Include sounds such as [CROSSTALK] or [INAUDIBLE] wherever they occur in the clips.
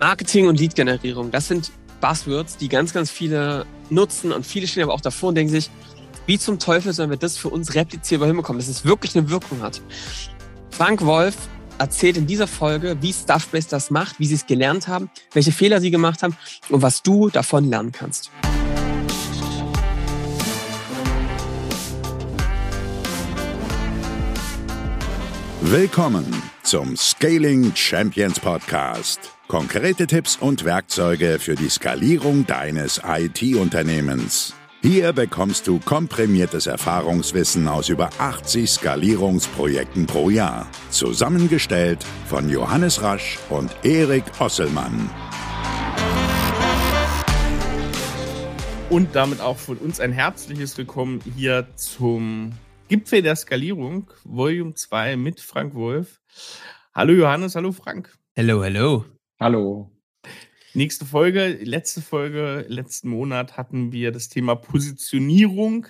Marketing und Lead-Generierung, das sind Buzzwords, die ganz, ganz viele nutzen und viele stehen aber auch davor und denken sich, wie zum Teufel sollen wir das für uns replizierbar hinbekommen, dass es wirklich eine Wirkung hat. Frank Wolf erzählt in dieser Folge, wie Stuffbase das macht, wie sie es gelernt haben, welche Fehler sie gemacht haben und was du davon lernen kannst. Willkommen zum Scaling Champions Podcast. Konkrete Tipps und Werkzeuge für die Skalierung deines IT-Unternehmens. Hier bekommst du komprimiertes Erfahrungswissen aus über 80 Skalierungsprojekten pro Jahr. Zusammengestellt von Johannes Rasch und Erik Osselmann. Und damit auch von uns ein herzliches Willkommen hier zum Gipfel der Skalierung, Volume 2 mit Frank Wolf. Hallo Johannes, hallo Frank. Hallo, hallo. Hallo. Nächste Folge, letzte Folge, letzten Monat hatten wir das Thema Positionierung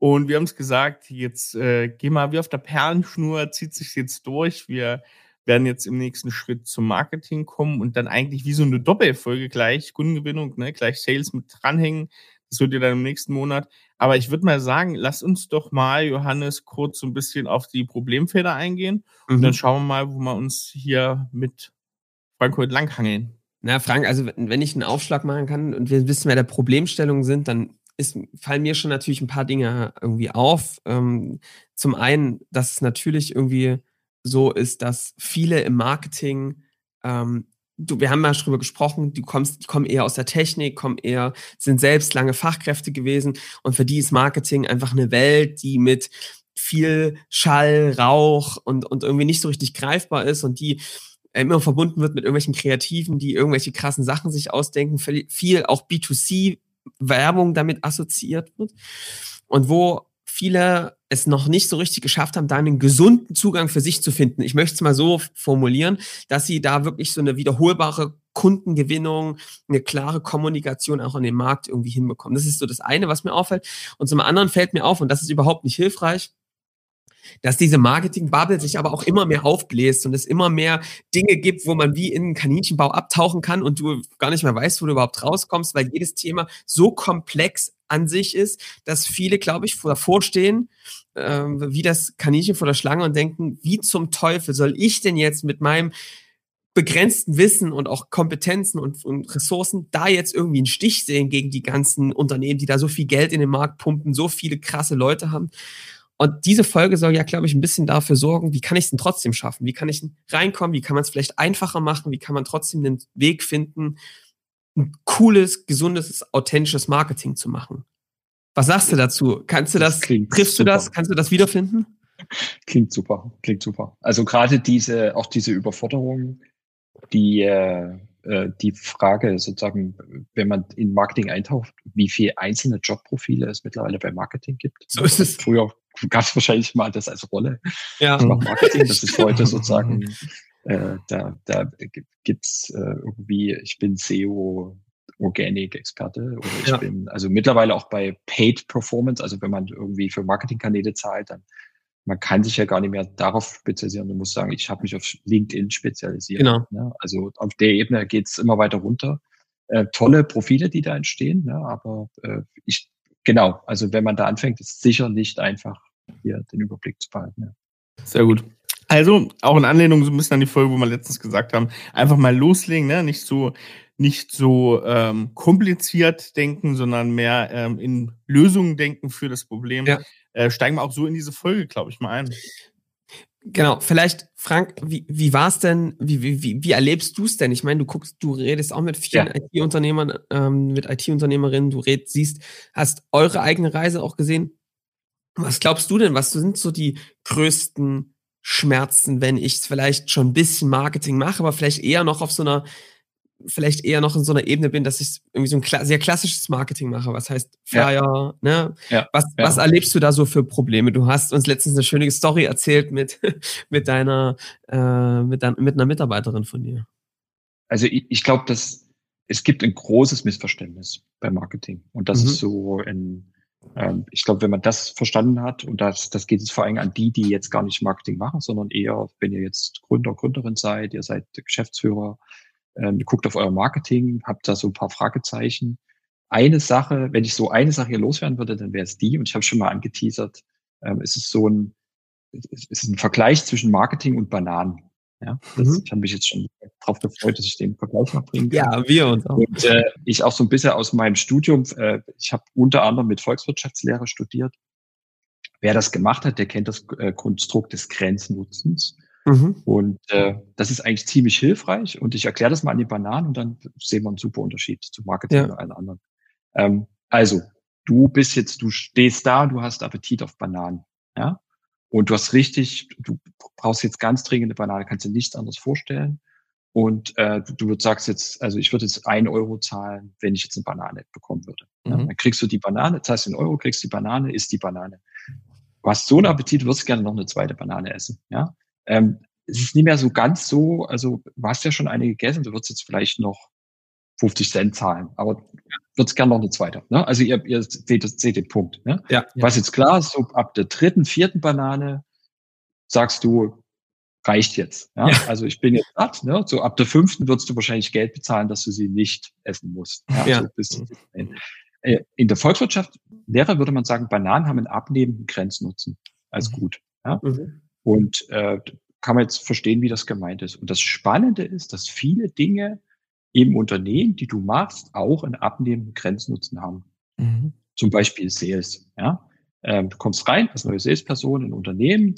und wir haben es gesagt, jetzt äh, gehen wir wie auf der Perlenschnur, zieht sich jetzt durch. Wir werden jetzt im nächsten Schritt zum Marketing kommen und dann eigentlich wie so eine Doppelfolge gleich, Kundengewinnung, ne, gleich Sales mit dranhängen. Das wird ihr dann im nächsten Monat. Aber ich würde mal sagen, lass uns doch mal, Johannes, kurz so ein bisschen auf die Problemfelder eingehen. Mhm. Und dann schauen wir mal, wo wir uns hier mit Heute langhangeln. Na, Frank, also wenn ich einen Aufschlag machen kann und wir wissen, wer der Problemstellungen sind, dann ist, fallen mir schon natürlich ein paar Dinge irgendwie auf. Ähm, zum einen, dass es natürlich irgendwie so ist, dass viele im Marketing, ähm, du, wir haben schon drüber gesprochen, die, kommst, die kommen eher aus der Technik, kommen eher, sind selbst lange Fachkräfte gewesen und für die ist Marketing einfach eine Welt, die mit viel Schall, Rauch und, und irgendwie nicht so richtig greifbar ist und die immer verbunden wird mit irgendwelchen Kreativen, die irgendwelche krassen Sachen sich ausdenken, viel auch B2C-Werbung damit assoziiert wird. Und wo viele es noch nicht so richtig geschafft haben, da einen gesunden Zugang für sich zu finden. Ich möchte es mal so formulieren, dass sie da wirklich so eine wiederholbare Kundengewinnung, eine klare Kommunikation auch an den Markt irgendwie hinbekommen. Das ist so das eine, was mir auffällt. Und zum anderen fällt mir auf, und das ist überhaupt nicht hilfreich, dass diese Marketing-Bubble sich aber auch immer mehr aufbläst und es immer mehr Dinge gibt, wo man wie in einen Kaninchenbau abtauchen kann und du gar nicht mehr weißt, wo du überhaupt rauskommst, weil jedes Thema so komplex an sich ist, dass viele, glaube ich, davor stehen, äh, wie das Kaninchen vor der Schlange und denken, wie zum Teufel soll ich denn jetzt mit meinem begrenzten Wissen und auch Kompetenzen und, und, Ressourcen da jetzt irgendwie einen Stich sehen gegen die ganzen Unternehmen, die da so viel Geld in den Markt pumpen, so viele krasse Leute haben. Und diese Folge soll ja, glaube ich, ein bisschen dafür sorgen, wie kann ich es denn trotzdem schaffen? Wie kann ich reinkommen? Wie kann man es vielleicht einfacher machen? Wie kann man trotzdem den Weg finden, ein cooles, gesundes, authentisches Marketing zu machen? Was sagst du dazu? Kannst du das, Klingt triffst super. du das? Kannst du das wiederfinden? Klingt super, klingt super. Also gerade diese, auch diese Überforderung, die, äh, äh, die Frage sozusagen, wenn man in Marketing eintaucht, wie viele einzelne Jobprofile es mittlerweile bei Marketing gibt. So ist es. Früher gab es wahrscheinlich mal das als Rolle. Ja. Ich mache Marketing, das ist heute [LAUGHS] sozusagen, äh, da, da gibt's äh, irgendwie, ich bin SEO Organic-Experte oder ich ja. bin also mittlerweile auch bei Paid Performance, also wenn man irgendwie für Marketingkanäle zahlt, dann man kann sich ja gar nicht mehr darauf spezialisieren. Du musst sagen, ich habe mich auf LinkedIn spezialisiert. Genau. Ne? Also auf der Ebene geht's immer weiter runter. Äh, tolle Profile, die da entstehen, ne? aber äh, ich genau, also wenn man da anfängt, ist sicher nicht einfach, hier den Überblick zu behalten. Ja. Sehr gut. Also auch in Anlehnung so ein bisschen an die Folge, wo wir letztens gesagt haben, einfach mal loslegen, ne? nicht so nicht so ähm, kompliziert denken, sondern mehr ähm, in Lösungen denken für das Problem. Ja. Äh, steigen wir auch so in diese Folge, glaube ich, mal ein. Genau, vielleicht, Frank, wie, wie war es denn, wie, wie, wie erlebst du es denn? Ich meine, du guckst, du redest auch mit vielen ja. IT-Unternehmern, ähm, mit IT-Unternehmerinnen, du red, siehst, hast eure eigene Reise auch gesehen. Was glaubst du denn, was sind so die größten Schmerzen, wenn ich vielleicht schon ein bisschen Marketing mache, aber vielleicht eher noch auf so einer vielleicht eher noch in so einer Ebene bin, dass ich irgendwie so ein kla sehr klassisches Marketing mache. Was heißt Flyer, ja. ne? Ja, was, ja. was erlebst du da so für Probleme? Du hast uns letztens eine schöne Story erzählt mit, [LAUGHS] mit deiner, äh, mit, dein, mit einer Mitarbeiterin von dir. Also ich, ich glaube, dass es gibt ein großes Missverständnis beim Marketing. Und das mhm. ist so ein, ähm, ich glaube, wenn man das verstanden hat, und das, das geht jetzt vor allem an die, die jetzt gar nicht Marketing machen, sondern eher, wenn ihr jetzt Gründer, Gründerin seid, ihr seid Geschäftsführer, ähm, ihr guckt auf euer Marketing, habt da so ein paar Fragezeichen. Eine Sache, wenn ich so eine Sache hier loswerden würde, dann wäre es die, und ich habe schon mal angeteasert, ähm, es ist so ein, es ist ein Vergleich zwischen Marketing und Bananen. Ja, das, mhm. ich habe mich jetzt schon darauf gefreut, dass ich den Vergleich noch bringen kann. Ja, wir uns auch. Und äh, ich auch so ein bisschen aus meinem Studium, äh, ich habe unter anderem mit Volkswirtschaftslehre studiert. Wer das gemacht hat, der kennt das äh, Konstrukt des Grenznutzens. Mhm. Und äh, das ist eigentlich ziemlich hilfreich. Und ich erkläre das mal an die Bananen und dann sehen wir einen super Unterschied zu Marketing ja. oder allen anderen. Ähm, also, du bist jetzt, du stehst da, du hast Appetit auf Bananen. Ja? Und du hast richtig, du brauchst jetzt ganz dringende Banane, kannst dir nichts anderes vorstellen. Und äh, du, du sagst jetzt, also ich würde jetzt ein Euro zahlen, wenn ich jetzt eine Banane bekommen würde. Mhm. Ja, dann kriegst du die Banane, zahlst den Euro, kriegst die Banane, isst die Banane. Du hast so einen Appetit, du würdest gerne noch eine zweite Banane essen. Ja, ähm, es ist nicht mehr so ganz so, also du hast ja schon eine gegessen, du würdest jetzt vielleicht noch 50 Cent zahlen, aber würdest gerne noch eine zweite. Ne? Also ihr, ihr seht, seht den Punkt. Ne? Ja. Was jetzt klar ist, so ab der dritten, vierten Banane sagst du, reicht jetzt. Ja? ja. Also ich bin jetzt satt. Ne? So ab der fünften würdest du wahrscheinlich Geld bezahlen, dass du sie nicht essen musst. Ja, ja. So bis, äh, in der Volkswirtschaft Lehrer würde man sagen, Bananen haben einen abnehmenden Grenznutzen als mhm. gut. Ja? Mhm. Und äh, kann man jetzt verstehen, wie das gemeint ist. Und das Spannende ist, dass viele Dinge im Unternehmen, die du machst, auch einen abnehmenden Grenznutzen haben. Mhm. Zum Beispiel Sales. Ja? Ähm, du kommst rein als neue Salesperson in ein Unternehmen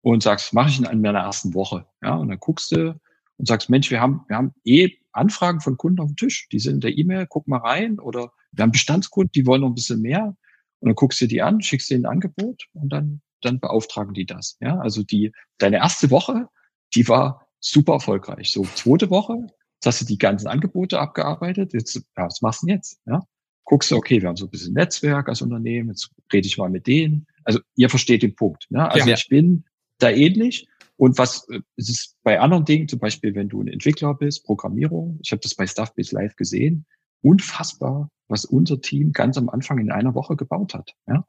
und sagst, mache ich in meiner ersten Woche. Ja? Und dann guckst du und sagst, Mensch, wir haben, wir haben eh Anfragen von Kunden auf dem Tisch. Die sind in der E-Mail, guck mal rein. Oder wir haben Bestandskunden, die wollen noch ein bisschen mehr. Und dann guckst du die an, schickst denen ein Angebot und dann, dann beauftragen die das. Ja? Also die, deine erste Woche, die war super erfolgreich. So, zweite Woche, Jetzt hast du die ganzen Angebote abgearbeitet. Jetzt, ja, was machst du denn jetzt? Ja? Guckst du, okay, wir haben so ein bisschen Netzwerk als Unternehmen, jetzt rede ich mal mit denen. Also ihr versteht den Punkt. Ne? Also ja. ich bin da ähnlich. Und was äh, es ist bei anderen Dingen, zum Beispiel, wenn du ein Entwickler bist, Programmierung, ich habe das bei Stuffbase Live gesehen, unfassbar, was unser Team ganz am Anfang in einer Woche gebaut hat. Ja?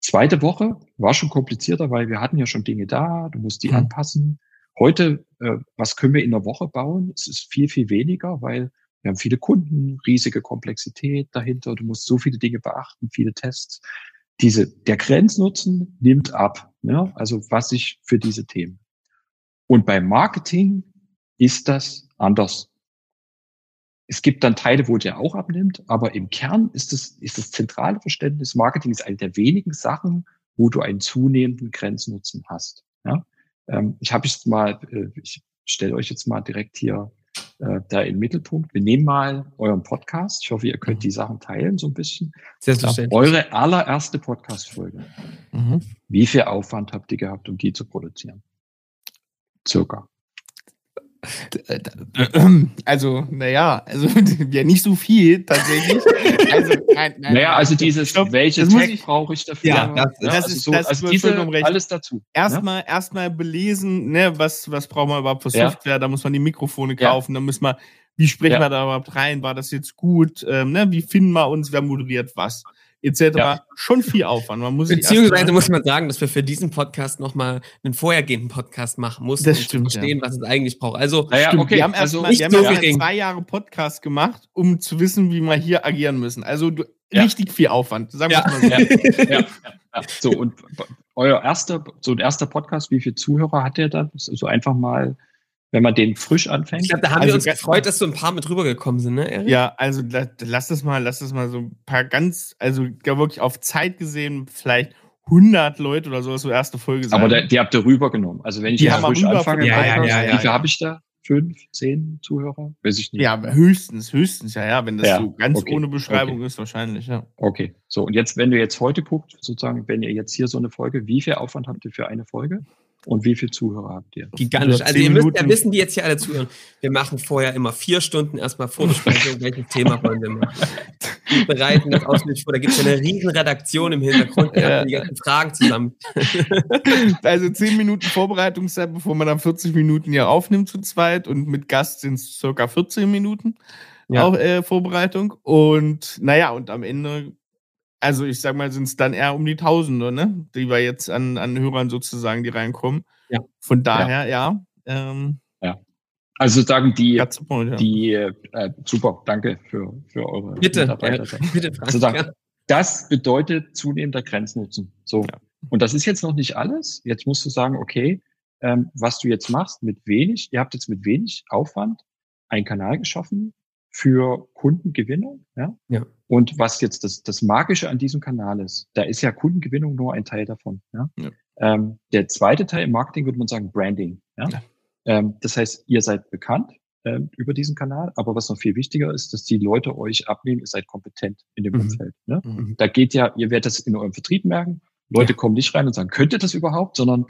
Zweite Woche war schon komplizierter, weil wir hatten ja schon Dinge da, du musst die mhm. anpassen. Heute, äh, was können wir in der Woche bauen? Es ist viel, viel weniger, weil wir haben viele Kunden, riesige Komplexität dahinter. Du musst so viele Dinge beachten, viele Tests. Diese, der Grenznutzen nimmt ab. Ne? Also was ich für diese Themen. Und beim Marketing ist das anders. Es gibt dann Teile, wo der auch abnimmt, aber im Kern ist das, ist das zentrale Verständnis, Marketing ist eine der wenigen Sachen, wo du einen zunehmenden Grenznutzen hast. Ja? Ähm, ich habe jetzt mal, äh, ich stelle euch jetzt mal direkt hier äh, da im Mittelpunkt. Wir nehmen mal euren Podcast. Ich hoffe, ihr könnt mhm. die Sachen teilen so ein bisschen. Selbstverständlich. Eure allererste Podcast-Folge. Mhm. Wie viel Aufwand habt ihr gehabt, um die zu produzieren? Circa. Also, naja, also ja nicht so viel tatsächlich. Also, nein, nein, naja, also dieses, glaub, welche Tag brauche ich dafür? Ja, das, ja, das also ist so, das also diese, alles dazu. Erstmal ne? erstmal belesen, ne, was, was braucht man überhaupt für Software? Ja. Da muss man die Mikrofone kaufen, ja. da muss man, wie sprechen wir da überhaupt rein? War das jetzt gut? Ähm, ne, wie finden wir uns? Wer moderiert was? Etc. Ja. Schon viel Aufwand. Man muss Beziehungsweise muss man sagen, dass wir für diesen Podcast nochmal einen vorhergehenden Podcast machen mussten, das stimmt, um zu verstehen, ja. was es eigentlich braucht. Also, naja, okay. wir haben erst also, mal, wir so haben zwei Jahre Podcast gemacht, um zu wissen, wie wir hier agieren müssen. Also du, ja. richtig viel Aufwand, sagen wir mal so. ja. So, und euer erster, so ein erster Podcast, wie viele Zuhörer hat der dann? So einfach mal wenn man den frisch anfängt. Ich glaube, da haben also wir uns gefreut, dass so ein paar mit rübergekommen sind, ne, Erik? Ja, also lass das mal, lass das mal so ein paar ganz, also ja, wirklich auf Zeit gesehen, vielleicht 100 Leute oder so, so erste Folge sein. Aber der, die habt ihr rübergenommen. Also wenn ich die frisch anfange, ja, ja, ja, ja, wie viel habe ich da? Fünf, zehn Zuhörer? Weiß ich nicht. Ja, höchstens, höchstens, ja, ja, wenn das so ganz okay, ohne Beschreibung okay. ist, wahrscheinlich, ja. Okay, so und jetzt, wenn du jetzt heute guckt, sozusagen, wenn ihr jetzt hier so eine Folge, wie viel Aufwand habt ihr für eine Folge? Und wie viele Zuhörer habt ihr? Gigantisch. Also ihr müsst ja wissen, die jetzt hier alle zuhören. Wir machen vorher immer vier Stunden erstmal Vorbesprechung, [LAUGHS] welches Thema wollen wir machen. Wir bereiten das ausführlich vor. Da gibt es ja eine riesen Redaktion im Hintergrund, die die ganzen Fragen zusammen. [LAUGHS] Also zehn Minuten Vorbereitungszeit, bevor man dann 40 Minuten ja aufnimmt zu zweit und mit Gast sind es circa 14 Minuten. Ja. Auch äh, Vorbereitung. Und naja, und am Ende also ich sag mal, sind es dann eher um die Tausende, ne? Die wir jetzt an, an Hörern sozusagen, die reinkommen. Ja. Von daher, ja. Ja. Ähm, ja. Also sagen die, ja. die äh, super, danke für, für eure bitte, Mitarbeiter. Ja, [LAUGHS] bitte, also sagen, das bedeutet zunehmender Grenznutzen. So. Ja. Und das ist jetzt noch nicht alles. Jetzt musst du sagen, okay, ähm, was du jetzt machst mit wenig, ihr habt jetzt mit wenig Aufwand einen Kanal geschaffen für Kundengewinnung. Ja? ja. Und was jetzt das, das Magische an diesem Kanal ist, da ist ja Kundengewinnung nur ein Teil davon. Ja? ja. Ähm, der zweite Teil im Marketing würde man sagen Branding. Ja? ja. Ähm, das heißt, ihr seid bekannt äh, über diesen Kanal, aber was noch viel wichtiger ist, dass die Leute euch abnehmen, ihr seid kompetent in dem mhm. Umfeld. Ne? Mhm. Da geht ja, ihr werdet das in eurem Vertrieb merken, Leute ja. kommen nicht rein und sagen, könnt ihr das überhaupt, sondern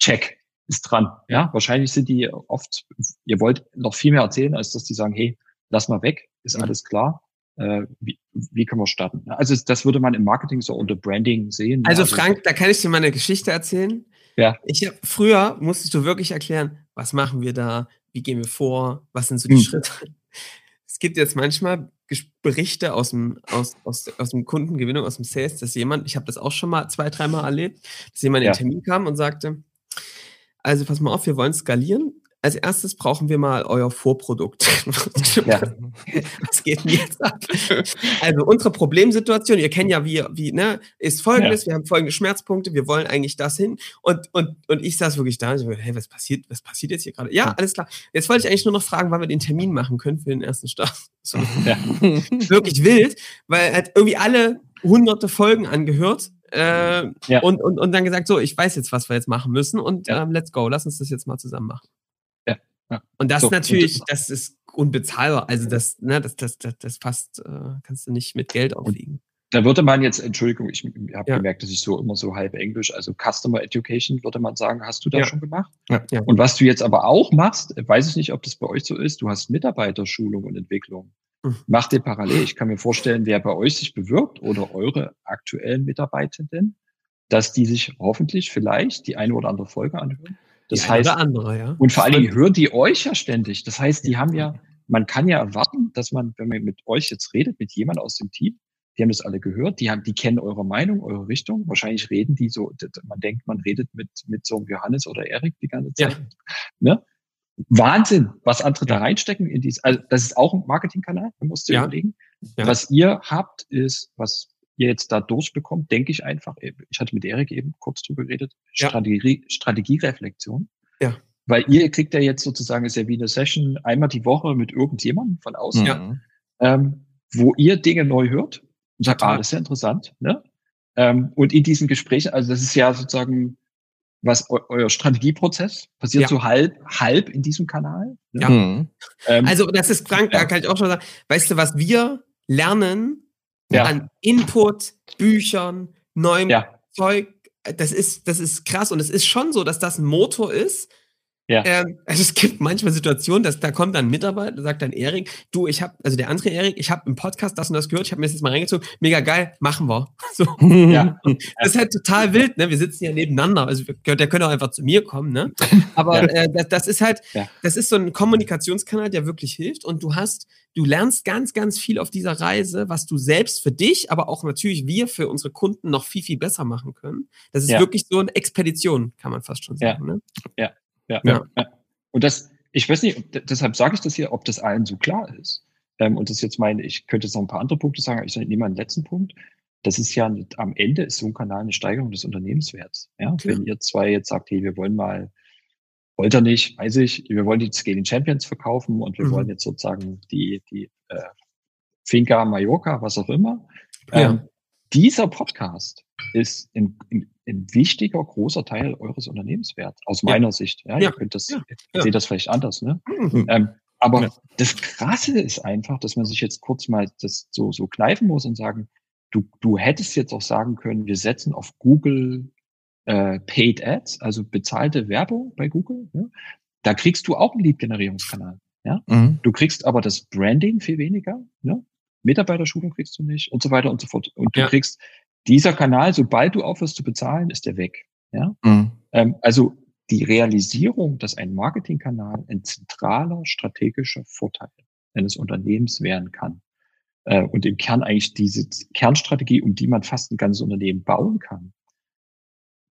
check, ist dran. Ja, wahrscheinlich sind die oft, ihr wollt noch viel mehr erzählen, als dass die sagen, hey, lass mal weg, ist mhm. alles klar. Äh, wie, wie können wir starten? Also das würde man im Marketing so unter Branding sehen. Also, also Frank, da kann ich dir mal eine Geschichte erzählen. Ja. Ich hab, früher musstest du wirklich erklären, was machen wir da, wie gehen wir vor, was sind so die hm. Schritte. Es gibt jetzt manchmal Berichte aus dem, aus, aus, aus dem Kundengewinnung, aus dem Sales, dass jemand, ich habe das auch schon mal zwei, dreimal erlebt, dass jemand ja. in den Termin kam und sagte, also pass mal auf, wir wollen skalieren, als erstes brauchen wir mal euer Vorprodukt. [LAUGHS] Ja. [LAUGHS] Was geht denn jetzt ab? Also unsere Problemsituation, ihr kennt ja, wie, wie ne, ist folgendes, ja. wir haben folgende Schmerzpunkte, wir wollen eigentlich das hin. Und, und, und ich saß wirklich da, so, hey, was passiert, was passiert jetzt hier gerade? Ja, alles klar. Jetzt wollte ich eigentlich nur noch fragen, wann wir den Termin machen können für den ersten Start. [LAUGHS] So. Ja. Wirklich wild, weil halt irgendwie alle hunderte Folgen angehört äh, ja. und, und, und dann gesagt, so, ich weiß jetzt, was wir jetzt machen müssen und ja. ähm, let's go, lass uns das jetzt mal zusammen machen. Ja. Und das so, natürlich, und das ist unbezahlbar. Also das, ne, das, das, das, das fast äh, kannst du nicht mit Geld aufwiegen. Da würde man jetzt, Entschuldigung, ich habe ja. gemerkt, dass ich so immer so halb Englisch, also Customer Education würde man sagen, hast du da ja. schon gemacht? Ja. ja. Und was du jetzt aber auch machst, weiß ich nicht, ob das bei euch so ist, du hast Mitarbeiterschulung und Entwicklung. Mhm. Mach dir parallel. Ich kann mir vorstellen, wer bei euch sich bewirbt oder eure aktuellen Mitarbeitenden, dass die sich hoffentlich vielleicht die eine oder andere Folge anhören das heißt, andere, ja. Und vor allen Dingen hören die euch ja ständig. Das heißt, die haben ja, man kann ja erwarten, dass man, wenn man mit euch jetzt redet, mit jemand aus dem Team, die haben das alle gehört, die haben, die kennen eure Meinung, eure Richtung. Wahrscheinlich reden die so, man denkt, man redet mit, mit so einem Johannes oder Erik die ganze Zeit. Ja. Ne? Wahnsinn, was andere ja. da reinstecken in dies. Also, das ist auch ein Marketingkanal, man muss ja. überlegen. Ja. Was ihr habt, ist, was ihr jetzt da durchbekommt, denke ich einfach, ich hatte mit Erik eben kurz drüber geredet, ja. Strategie, Strategiereflexion. Ja. Weil ihr kriegt ja jetzt sozusagen, ist ja wie eine Session einmal die Woche mit irgendjemandem von außen, ja. ähm, wo ihr Dinge neu hört und sagt, ah, das ist ja interessant. Ne? Ähm, und in diesen Gesprächen, also das ist ja sozusagen was eu euer Strategieprozess passiert ja. so halb halb in diesem Kanal. Ne? Ja. Mhm. Ähm, also das ist krank, ja. da kann ich auch schon sagen, weißt du, was wir lernen ja. an Input, Büchern, neuem ja. Zeug. Das ist, das ist krass. Und es ist schon so, dass das ein Motor ist, ja. Ähm, also es gibt manchmal Situationen, dass da kommt dann ein Mitarbeiter, sagt dann Erik, du, ich habe, also der andere Erik, ich habe im Podcast das und das gehört, ich habe mir das jetzt mal reingezogen, mega geil, machen wir. [LAUGHS] So. Ja. das ist halt total wild, ne? Wir sitzen ja nebeneinander, also der könnte auch einfach zu mir kommen, ne? Aber ja. äh, das, das, ist halt, ja. das ist so ein Kommunikationskanal, der wirklich hilft und du hast, du lernst ganz, ganz viel auf dieser Reise, was du selbst für dich, aber auch natürlich wir für unsere Kunden noch viel, viel besser machen können. Das ist wirklich so eine Expedition, kann man fast schon sagen. Ne? Ja ja, ja. Und das, ich weiß nicht, deshalb sage ich das hier, ob das allen so klar ist. Ähm, und das ist jetzt meine, ich könnte jetzt noch ein paar andere Punkte sagen, aber ich nehme mal einen letzten Punkt. Das ist ja am Ende ist so ein Kanal eine Steigerung des Unternehmenswerts. Ja, okay. wenn ihr zwei jetzt sagt, hey, wir wollen mal, wollt ihr nicht, weiß ich, wir wollen die Scaling Champions verkaufen und wir mhm. wollen jetzt sozusagen die, die äh, Finca Mallorca, was auch immer. Ja. Ähm, dieser Podcast ist ein, ein, ein, wichtiger, großer Teil eures Unternehmenswerts, aus ja. meiner Sicht. Ja, ja. ihr könnt das, ja. ihr seht das vielleicht anders, ne? Mhm. Ähm, aber das Krasse ist einfach, dass man sich jetzt kurz mal das so, so kneifen muss und sagen, du, du hättest jetzt auch sagen können, wir setzen auf Google äh, Paid Ads, also bezahlte Werbung bei Google. Ja? Da kriegst du auch einen Lead-Generierungskanal. Ja? Mhm. Du kriegst aber das Branding viel weniger. Ne? Mitarbeiterschulung kriegst du nicht und so weiter und so fort. Und du ja. kriegst dieser Kanal, sobald du aufhörst zu bezahlen, ist der weg. Ja? Mhm. Ähm, also die Realisierung, dass ein Marketingkanal ein zentraler strategischer Vorteil eines Unternehmens werden kann äh, und im Kern eigentlich diese Kernstrategie, um die man fast ein ganzes Unternehmen bauen kann,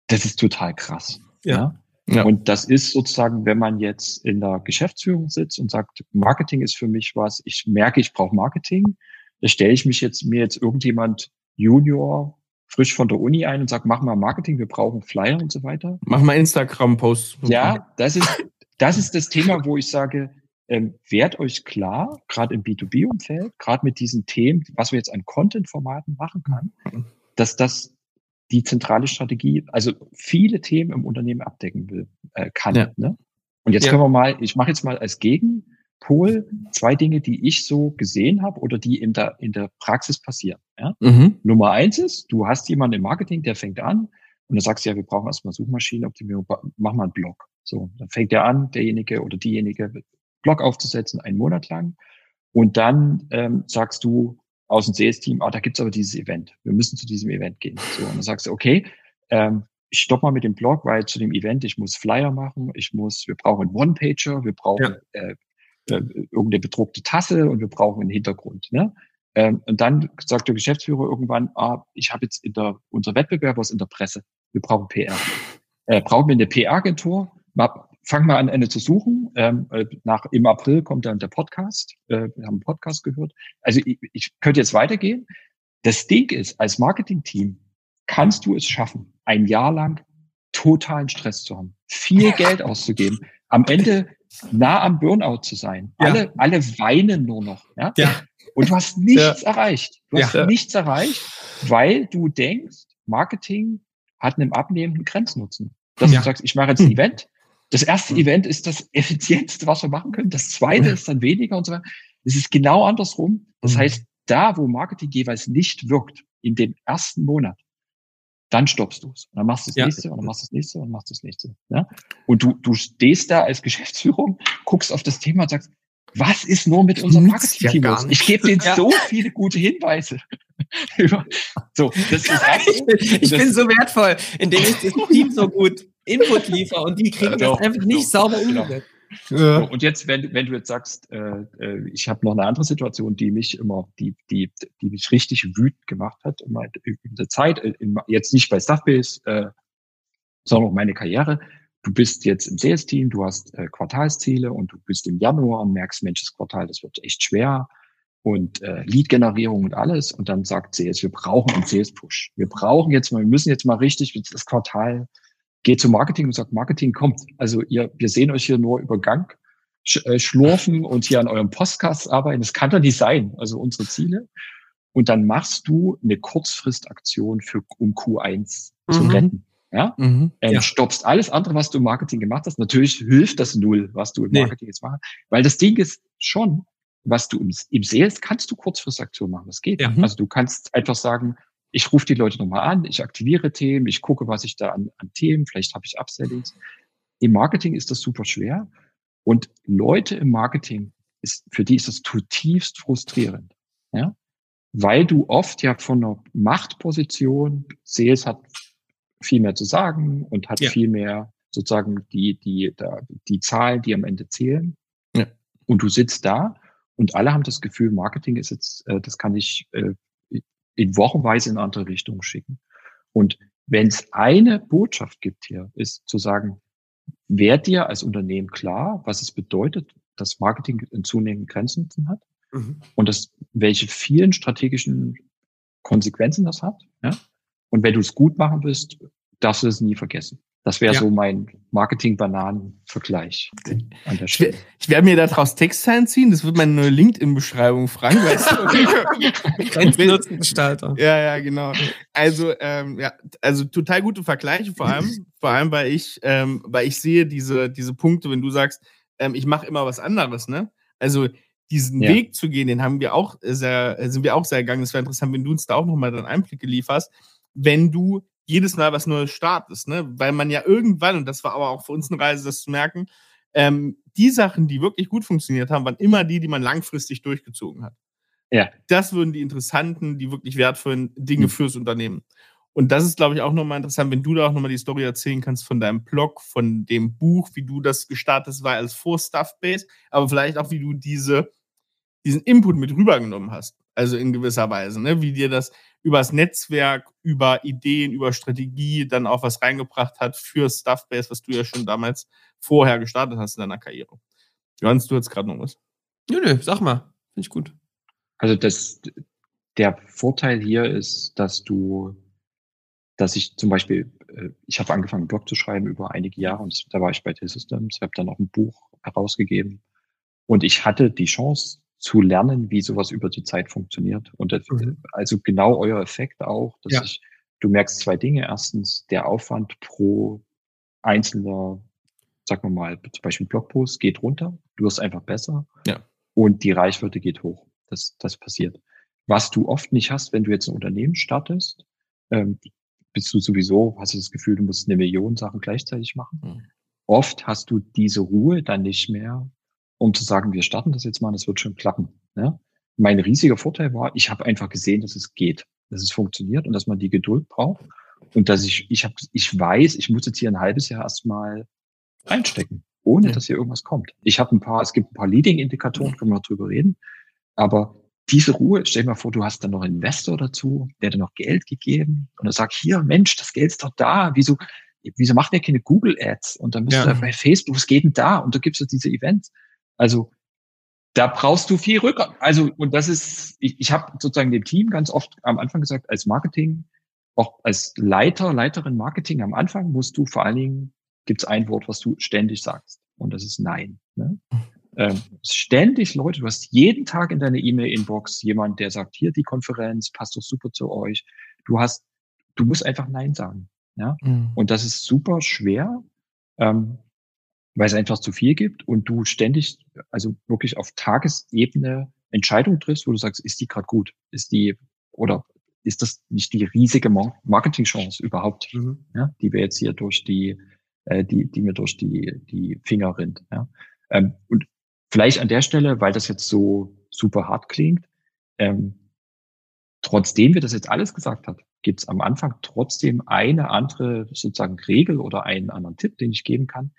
das ist total krass. Ja. ja? Ja. Und das ist sozusagen, wenn man jetzt in der Geschäftsführung sitzt und sagt, Marketing ist für mich was, ich merke, ich brauche Marketing, da stelle ich mich jetzt mir jetzt irgendjemand Junior frisch von der Uni ein und sage, mach mal Marketing, wir brauchen Flyer und so weiter. Mach mal Instagram-Posts. Ja, das ist, das ist das Thema, wo ich sage, ähm, werd euch klar, gerade im B2B-Umfeld, gerade mit diesen Themen, was wir jetzt an Content-Formaten machen kann, dass das die zentrale Strategie, also viele Themen im Unternehmen abdecken will, äh, kann. Ja. Ne? Und jetzt ja. können wir mal, ich mache jetzt mal als Gegenpol zwei Dinge, die ich so gesehen habe oder die in der, in der Praxis passieren. Ja? Mhm. Nummer eins ist, du hast jemanden im Marketing, der fängt an und du sagst ja, wir brauchen erstmal Suchmaschinenoptimierung, mach mal einen Blog. So, dann fängt er an, derjenige oder diejenige Blog aufzusetzen, einen Monat lang. Und dann ähm, sagst du, aus dem Sales-Team, ah, da gibt's aber dieses Event. Wir müssen zu diesem Event gehen. So, und dann sagst du, okay, ähm, ich stopp mal mit dem Blog, weil zu dem Event, ich muss Flyer machen, ich muss, wir brauchen One-Pager, wir brauchen ja. äh, äh, irgendeine bedruckte Tasse und wir brauchen einen Hintergrund. Ne? Ähm, und dann sagt der Geschäftsführer irgendwann, ah, ich habe jetzt in der, unser Wettbewerber ist in der Presse, wir brauchen PR. Äh, brauchen wir eine PR-Agentur? fang mal an, eine zu suchen. Ähm, äh, nach, Im April kommt dann der Podcast. Äh, wir haben einen Podcast gehört. Also ich, ich könnte jetzt weitergehen. Das Ding ist, als Marketing-Team kannst du es schaffen, ein Jahr lang totalen Stress zu haben, viel [LAUGHS] Geld auszugeben, am Ende nah am Burnout zu sein. Ja. Alle, alle weinen nur noch. Ja? ja. Und du hast nichts ja. erreicht. Du hast nichts erreicht, weil du denkst, Marketing hat einen abnehmenden Grenznutzen. Dass du sagst, ich mache jetzt ein [LAUGHS] Event, das erste mhm. Event ist das effizienteste, was wir machen können. Das zweite ist dann weniger und so weiter. Es ist genau andersrum. Das mhm. heißt, da, wo Marketing jeweils nicht wirkt, in dem ersten Monat, dann stoppst du es. Dann machst du das ja. nächste und dann machst du das nächste und dann machst du das nächste. Ja? Und du, du stehst da als Geschäftsführung, guckst auf das Thema und sagst, was ist nur mit unserem Marketing-Team ja los? Ich gebe denen ja. so viele gute Hinweise. [LAUGHS] so, das ist [LAUGHS] ich, ich das bin so wertvoll, indem ich das Team so gut Input liefere und die kriegen doch, das einfach nicht doch, sauber genau. Und jetzt, wenn, wenn du jetzt sagst, äh, äh, ich habe noch eine andere Situation, die mich immer, die, die, die mich richtig wütend gemacht hat in der Zeit, äh, in, jetzt nicht bei Stuffbase, äh, sondern auch meine Karriere. Du bist jetzt im Sales-Team, du hast äh, Quartalsziele und du bist im Januar und merkst, Mensch, das Quartal, das wird echt schwer und äh, Lead-Generierung und alles. Und dann sagt Sales, wir brauchen einen Sales-Push. Wir brauchen jetzt mal, wir müssen jetzt mal richtig das Quartal geht zum Marketing und sagt, Marketing kommt. Also ihr, wir sehen euch hier nur über Gang äh, schlurfen und hier an eurem Podcast arbeiten. Das kann doch nicht sein. Also unsere Ziele. Und dann machst du eine Kurzfristaktion für um Q1 mhm. zu retten. Ja? Mhm. Ähm, ja. Stoppst alles andere, was du im Marketing gemacht hast. Natürlich hilft das null, was du im nee. Marketing jetzt machst. Weil das Ding ist schon, was du im, im Sales kannst du Kurzfristaktion machen. Das geht. Ja. Also du kannst einfach sagen, ich rufe die Leute nochmal an, ich aktiviere Themen, ich gucke, was ich da an, an Themen, vielleicht habe ich Upsellings. Im Marketing ist das super schwer. Und Leute im Marketing, ist, für die ist das zutiefst frustrierend. Ja? Weil du oft ja von einer Machtposition, Sales hat viel mehr zu sagen und hat ja. viel mehr sozusagen die, die, die, die Zahlen, die am Ende zählen. Ja. Und du sitzt da und alle haben das Gefühl, Marketing ist jetzt, äh, das kann ich äh, in wochenweise in andere Richtungen schicken. Und wenn es eine Botschaft gibt hier, ist zu sagen, werd dir als Unternehmen klar, was es bedeutet, dass Marketing in zunehmenden Grenzen hat mhm. und das, welche vielen strategischen Konsequenzen das hat. Ja? Und wenn du es gut machen willst, darfst du es nie vergessen. Das wäre ja. so mein Marketing-Bananen-Vergleich an der Stelle. Ich, ich werde mir daraus Text einziehen. Das wird meine neue LinkedIn-Beschreibung, Frank. Du? Gestalter. Ja, ja, genau. Also, ähm, ja, also total gute Vergleiche, vor allem, vor allem, weil ich, ähm, weil ich sehe diese, diese Punkte, wenn du sagst, ähm, ich mache immer was anderes, ne? Also diesen ja. Weg zu gehen, den haben wir auch sehr, sind wir auch sehr gegangen. Es wäre interessant, wenn du uns da auch nochmal dann Einblicke lieferst, wenn du jedes Mal was Neues startest, ne? Weil man ja irgendwann, und das war aber auch für uns eine Reise, das zu merken, ähm, die Sachen, die wirklich gut funktioniert haben, waren immer die, die man langfristig durchgezogen hat. Ja. Das würden die interessanten, die wirklich wertvollen Dinge mhm. fürs Unternehmen. Und das ist, glaube ich, auch nochmal interessant, wenn du da auch nochmal die Story erzählen kannst von deinem Blog, von dem Buch, wie du das gestartet war als Vor-Stuff-Base, aber vielleicht auch, wie du diese, diesen Input mit rübergenommen hast. Also in gewisser Weise, ne? wie dir das, übers Netzwerk, über Ideen, über Strategie dann auch was reingebracht hat für Stuffbase, was du ja schon damals vorher gestartet hast in deiner Karriere. Johannes, du jetzt gerade noch was? Nö, nö, sag mal. Finde ich gut. Also das, der Vorteil hier ist, dass du, dass ich zum Beispiel, äh, ich habe angefangen, einen Blog zu schreiben über einige Jahre und da war ich bei T-Systems, habe dann auch ein Buch herausgegeben und ich hatte die Chance zu lernen, wie sowas über die Zeit funktioniert. Und das, mhm. also genau euer Effekt auch, dass ja. ich, du merkst zwei Dinge. Erstens, der Aufwand pro einzelner, sagen wir mal, zum Beispiel Blogpost geht runter. Du wirst einfach besser. Ja. Und die Reichweite geht hoch. Das, das passiert. Was du oft nicht hast, wenn du jetzt ein Unternehmen startest, ähm, bist du sowieso, hast du das Gefühl, du musst eine Million Sachen gleichzeitig machen. Mhm. Oft hast du diese Ruhe dann nicht mehr, um zu sagen, wir starten das jetzt mal, das wird schon klappen. Ja? Mein riesiger Vorteil war, ich habe einfach gesehen, dass es geht, dass es funktioniert und dass man die Geduld braucht und dass ich, ich habe, ich weiß, ich muss jetzt hier ein halbes Jahr erstmal reinstecken, ohne ja. dass hier irgendwas kommt. Ich habe ein paar, es gibt ein paar Leading-Indikatoren, können wir drüber reden, aber diese Ruhe, stell dir mal vor, du hast dann noch einen Investor dazu, der dir noch Geld gegeben und er sagt, hier, Mensch, das Geld ist doch da, wieso, wieso macht der keine Google Ads? Und dann bist ja. du bei Facebook, was geht denn da? Und da gibt's so diese Events. Also da brauchst du viel Rücker. Also, und das ist, ich, ich habe sozusagen dem Team ganz oft am Anfang gesagt, als Marketing, auch als Leiter, Leiterin Marketing am Anfang musst du vor allen Dingen, gibt es ein Wort, was du ständig sagst. Und das ist Nein. Ne? Ähm, ständig Leute, du hast jeden Tag in deiner E-Mail-Inbox jemand, der sagt, hier die Konferenz, passt doch super zu euch. Du hast, du musst einfach Nein sagen. Ja? Mhm. Und das ist super schwer. Ähm, weil es einfach zu viel gibt und du ständig, also wirklich auf Tagesebene Entscheidungen triffst, wo du sagst, ist die gerade gut? Ist die, oder ist das nicht die riesige Marketingchance überhaupt, mhm. ja, die wir jetzt hier durch die, äh, die, die mir durch die, die Finger rinnt. Ja? Ähm, und vielleicht an der Stelle, weil das jetzt so super hart klingt, ähm, trotzdem wir das jetzt alles gesagt hat, gibt es am Anfang trotzdem eine andere sozusagen Regel oder einen anderen Tipp, den ich geben kann,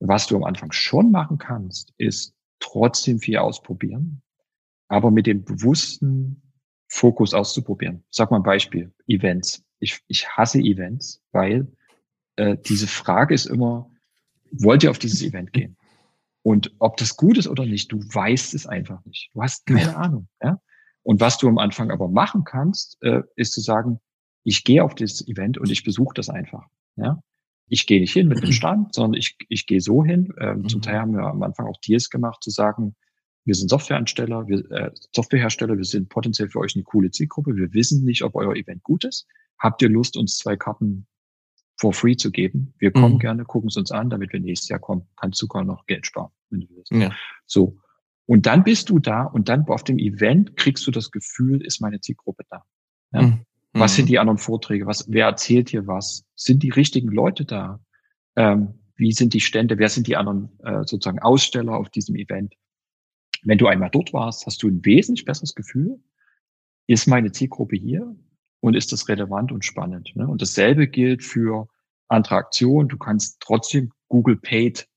was du am Anfang schon machen kannst, ist trotzdem viel ausprobieren, aber mit dem bewussten Fokus auszuprobieren. Sag mal ein Beispiel, Events. Ich, ich hasse Events, weil äh, diese Frage ist immer, wollt ihr auf dieses Event gehen? Und ob das gut ist oder nicht, du weißt es einfach nicht. Du hast keine ja. Ahnung. Ja? Und was du am Anfang aber machen kannst, äh, ist zu sagen, ich gehe auf dieses Event und ich besuche das einfach. Ja? Ich gehe nicht hin mit dem [CLEARS THROAT] Stand, sondern ich, ich gehe so hin. Ähm, mhm. Zum Teil haben wir am Anfang auch Deals gemacht, zu sagen, wir sind Softwareansteller, wir, äh, Softwarehersteller, wir sind potenziell für euch eine coole Zielgruppe. Wir wissen nicht, ob euer Event gut ist. Habt ihr Lust, uns zwei Karten for free zu geben? Wir kommen mhm. gerne, gucken es uns an, damit wir nächstes Jahr kommen. Kannst sogar noch Geld sparen, wenn du willst. Ja. So. Und dann bist du da und dann auf dem Event kriegst du das Gefühl, ist meine Zielgruppe da. Ja? Mhm. Was mhm. sind die anderen Vorträge? Was, wer erzählt hier was? Sind die richtigen Leute da? Ähm, wie sind die Stände? Wer sind die anderen äh, sozusagen Aussteller auf diesem Event? Wenn du einmal dort warst, hast du ein wesentlich besseres Gefühl. Ist meine Zielgruppe hier? Und ist das relevant und spannend? Ne? Und dasselbe gilt für andere Aktionen. Du kannst trotzdem Google Paid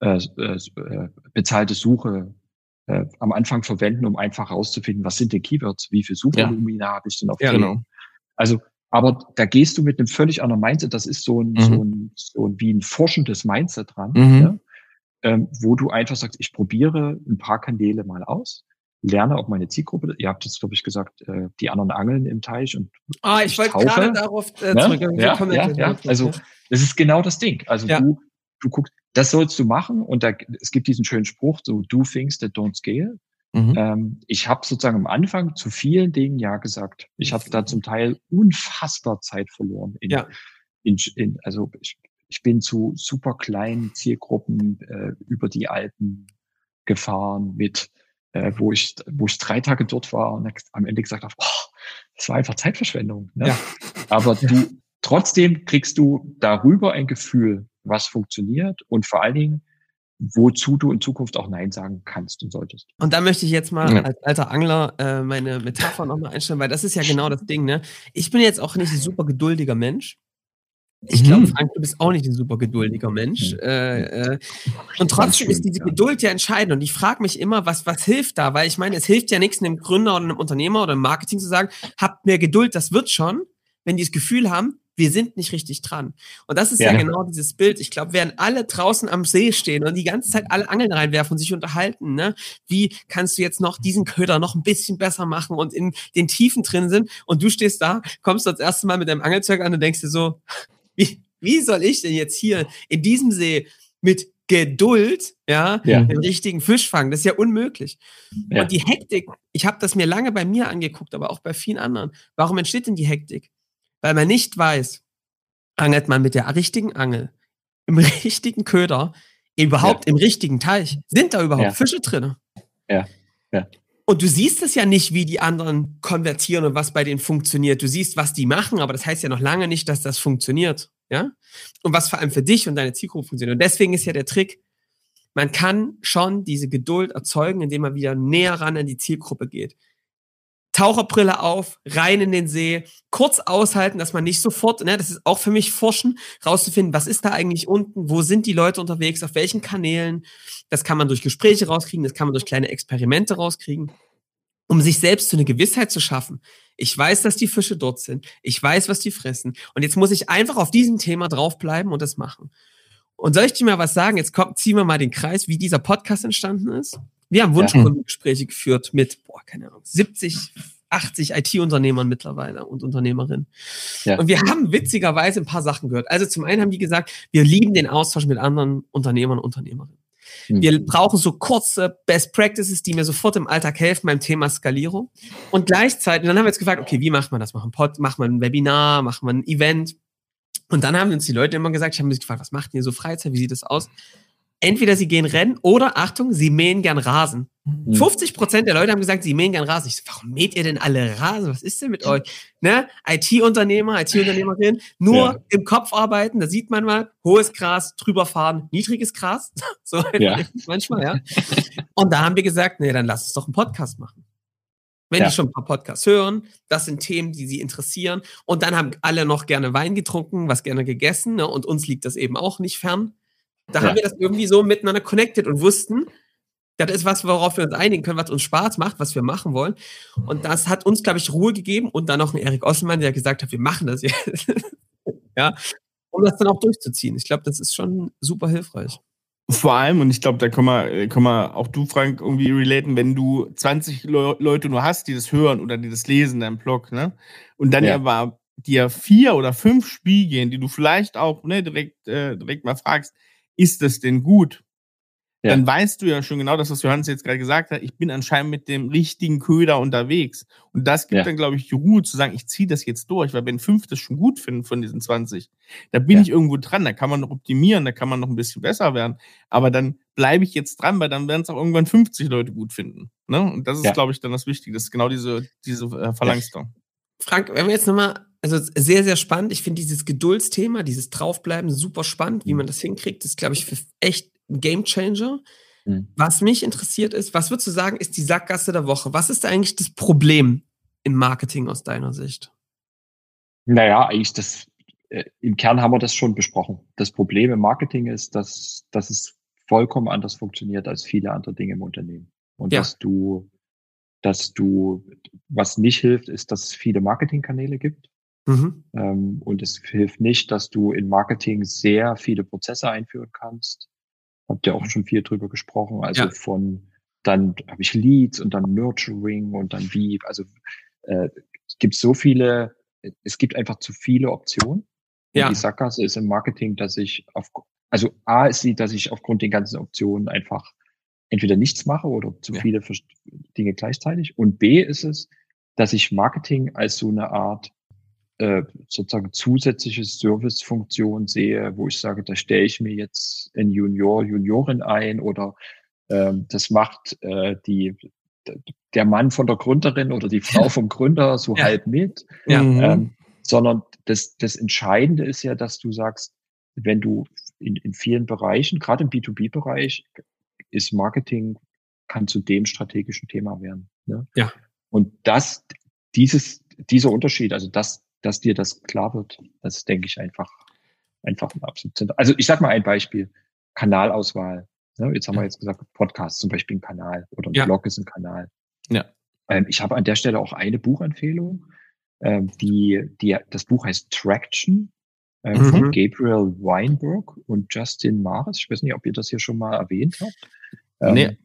äh, äh, äh bezahlte Suche äh, am Anfang verwenden, um einfach herauszufinden, was sind denn Keywords, wie viel Suchvolumina ja. habe ich denn auf ja, genau. Also, aber da gehst du mit einem völlig anderen Mindset. Das ist so ein, mhm. so ein, so ein wie ein forschendes Mindset dran, mhm. ne? ähm, wo du einfach sagst, ich probiere ein paar Kanäle mal aus, lerne auch meine Zielgruppe. Ihr habt jetzt, glaube ich, gesagt, äh, die anderen angeln im Teich und Ah, ich, ich wollte gerade darauf äh, ne? ja, ja, ja, Also, das ist genau das Ding. Also ja. du, du guckst, das sollst du machen und da, es gibt diesen schönen Spruch, so do things that don't scale. Mhm. Ähm, ich habe sozusagen am Anfang zu vielen Dingen ja gesagt. Ich habe da zum Teil unfassbar Zeit verloren. In, ja. in, in, also ich, ich bin zu super kleinen Zielgruppen äh, über die Alpen gefahren mit, äh, wo ich wo ich drei Tage dort war und am Ende gesagt habe, oh, das war einfach Zeitverschwendung. Ne? Ja. Aber du trotzdem kriegst du darüber ein Gefühl, was funktioniert und vor allen Dingen wozu du in Zukunft auch Nein sagen kannst und solltest. Und da möchte ich jetzt mal ja. als alter Angler äh, meine Metapher nochmal einstellen, weil das ist ja genau das Ding, ne? Ich bin jetzt auch nicht ein super geduldiger Mensch. Ich glaube, mhm. Frank, du bist auch nicht ein super geduldiger Mensch. Mhm. Äh, äh, und trotzdem ist diese Geduld ja entscheidend. Und ich frage mich immer, was, was hilft da? Weil ich meine, es hilft ja nichts einem Gründer oder einem Unternehmer oder im Marketing zu sagen, habt mehr Geduld, das wird schon, wenn die das Gefühl haben, wir sind nicht richtig dran. Und das ist ja, ja genau dieses Bild. Ich glaube, während alle draußen am See stehen und die ganze Zeit alle Angeln reinwerfen und sich unterhalten, ne, wie kannst du jetzt noch diesen Köder noch ein bisschen besser machen und in den Tiefen drin sind und du stehst da, kommst das erste Mal mit deinem Angelzeug an und denkst dir so, [LAUGHS] wie, wie soll ich denn jetzt hier in diesem See mit Geduld, ja, ja. den richtigen Fisch fangen. Das ist ja unmöglich. Ja. Und die Hektik, ich habe das mir lange bei mir angeguckt, aber auch bei vielen anderen. Warum entsteht denn die Hektik? Weil man nicht weiß, angelt man mit der richtigen Angel, im [LAUGHS] richtigen Köder, überhaupt ja. im richtigen Teich. Sind da überhaupt ja. Fische drin? Ja. ja. Und du siehst es ja nicht, wie die anderen konvertieren und was bei denen funktioniert. Du siehst, was die machen, aber das heißt ja noch lange nicht, dass das funktioniert. Ja? Und was vor allem für dich und deine Zielgruppe funktioniert. Und deswegen ist ja der Trick, man kann schon diese Geduld erzeugen, indem man wieder näher ran an die Zielgruppe geht. Taucherbrille auf, rein in den See, kurz aushalten, dass man nicht sofort, ne, das ist auch für mich Forschen, rauszufinden, was ist da eigentlich unten, wo sind die Leute unterwegs, auf welchen Kanälen. Das kann man durch Gespräche rauskriegen, das kann man durch kleine Experimente rauskriegen, um sich selbst so eine Gewissheit zu schaffen. Ich weiß, dass die Fische dort sind. Ich weiß, was die fressen. Und jetzt muss ich einfach auf diesem Thema draufbleiben und das machen. Und soll ich dir mal was sagen? Jetzt kommt, ziehen wir mal den Kreis, wie dieser Podcast entstanden ist. Wir haben Wunschkundengespräche geführt mit, boah, keine Ahnung, 70, 80 IT-Unternehmern mittlerweile und Unternehmerinnen. Ja. Und wir haben witzigerweise ein paar Sachen gehört. Also zum einen haben die gesagt, wir lieben den Austausch mit anderen Unternehmern und Unternehmerinnen. Mhm. Wir brauchen so kurze Best Practices, die mir sofort im Alltag helfen beim Thema Skalierung. Und gleichzeitig, dann haben wir jetzt gefragt, okay, wie macht man das? Machen Pod, macht man ein Webinar, macht man ein Event? Und dann haben uns die Leute immer gesagt, ich habe mich gefragt, was macht ihr so Freizeit? Wie sieht das aus? Entweder sie gehen rennen oder, Achtung, sie mähen gern Rasen. Mhm. 50 Prozent der Leute haben gesagt, sie mähen gern Rasen. Ich so, warum mäht ihr denn alle Rasen? Was ist denn mit euch? Ne? IT-Unternehmer, IT-Unternehmerin, nur ja. im Kopf arbeiten, da sieht man mal, hohes Gras, drüber fahren, niedriges Gras. [LAUGHS] so ja. manchmal, ja. Und da haben wir gesagt, nee, dann lass uns doch einen Podcast machen. Wenn ja. die schon ein paar Podcasts hören, das sind Themen, die sie interessieren. Und dann haben alle noch gerne Wein getrunken, was gerne gegessen. Ne? Und uns liegt das eben auch nicht fern. Da ja. haben wir das irgendwie so miteinander connected und wussten, das ist was, worauf wir uns einigen können, was uns Spaß macht, was wir machen wollen. Und das hat uns, glaube ich, Ruhe gegeben und dann noch ein Erik Osselmann, der gesagt hat, wir machen das jetzt. [LAUGHS] ja, um das dann auch durchzuziehen. Ich glaube, das ist schon super hilfreich. Vor allem, und ich glaube, da kann man, kann man auch du, Frank, irgendwie relaten, wenn du 20 Le Leute nur hast, die das hören oder die das lesen, deinem Blog, ne? Und dann ja, aber dir vier oder fünf spiegeln, die du vielleicht auch ne, direkt, äh, direkt mal fragst, ist das denn gut? Ja. Dann weißt du ja schon genau das, was Johannes jetzt gerade gesagt hat. Ich bin anscheinend mit dem richtigen Köder unterwegs. Und das gibt ja. dann, glaube ich, die Ruhe zu sagen, ich ziehe das jetzt durch, weil wenn fünf das schon gut finden von diesen 20, da bin ja. ich irgendwo dran, da kann man noch optimieren, da kann man noch ein bisschen besser werden. Aber dann bleibe ich jetzt dran, weil dann werden es auch irgendwann 50 Leute gut finden. Ne? Und das ist, glaube ich, dann das Wichtige. Das ist genau diese, diese äh, Verlangster. Frank, wenn wir jetzt nochmal also sehr, sehr spannend. Ich finde dieses Geduldsthema, dieses Draufbleiben super spannend, wie mhm. man das hinkriegt. Ist, glaube ich, für echt ein Game Changer. Mhm. Was mich interessiert ist, was würdest du sagen, ist die Sackgasse der Woche? Was ist eigentlich das Problem im Marketing aus deiner Sicht? Naja, eigentlich das, äh, im Kern haben wir das schon besprochen. Das Problem im Marketing ist, dass, dass es vollkommen anders funktioniert als viele andere Dinge im Unternehmen. Und ja. dass du, dass du, was nicht hilft, ist, dass es viele Marketingkanäle gibt Mhm. Ähm, und es hilft nicht, dass du in Marketing sehr viele Prozesse einführen kannst. Habt ihr auch schon viel drüber gesprochen. Also ja. von dann habe ich Leads und dann Nurturing und dann wie. Also äh, es gibt so viele, es gibt einfach zu viele Optionen. Ja. Die Sackgasse ist im Marketing, dass ich auf, also A ist sie, dass ich aufgrund den ganzen Optionen einfach entweder nichts mache oder zu ja. viele Dinge gleichzeitig. Und B ist es, dass ich Marketing als so eine Art äh, sozusagen zusätzliche Servicefunktion sehe, wo ich sage, da stelle ich mir jetzt ein Junior, Juniorin ein oder ähm, das macht äh, die der Mann von der Gründerin oder die Frau vom Gründer so ja. halb mit, ja. ähm, mhm. sondern das, das Entscheidende ist ja, dass du sagst, wenn du in, in vielen Bereichen, gerade im B2B-Bereich, ist Marketing kann zu dem strategischen Thema werden. Ne? Ja. Und das, dieses, dieser Unterschied, also das, dass dir das klar wird. Das denke ich einfach einfach ein absolut Also ich sag mal ein Beispiel. Kanalauswahl. Ne? Jetzt haben wir jetzt gesagt, Podcast zum Beispiel ein Kanal oder ein ja. Blog ist ein Kanal. Ja. Ähm, ich habe an der Stelle auch eine Buchempfehlung. Ähm, die, die, das Buch heißt Traction äh, mhm. von Gabriel Weinberg und Justin Mares. Ich weiß nicht, ob ihr das hier schon mal erwähnt habt. Ähm, nee.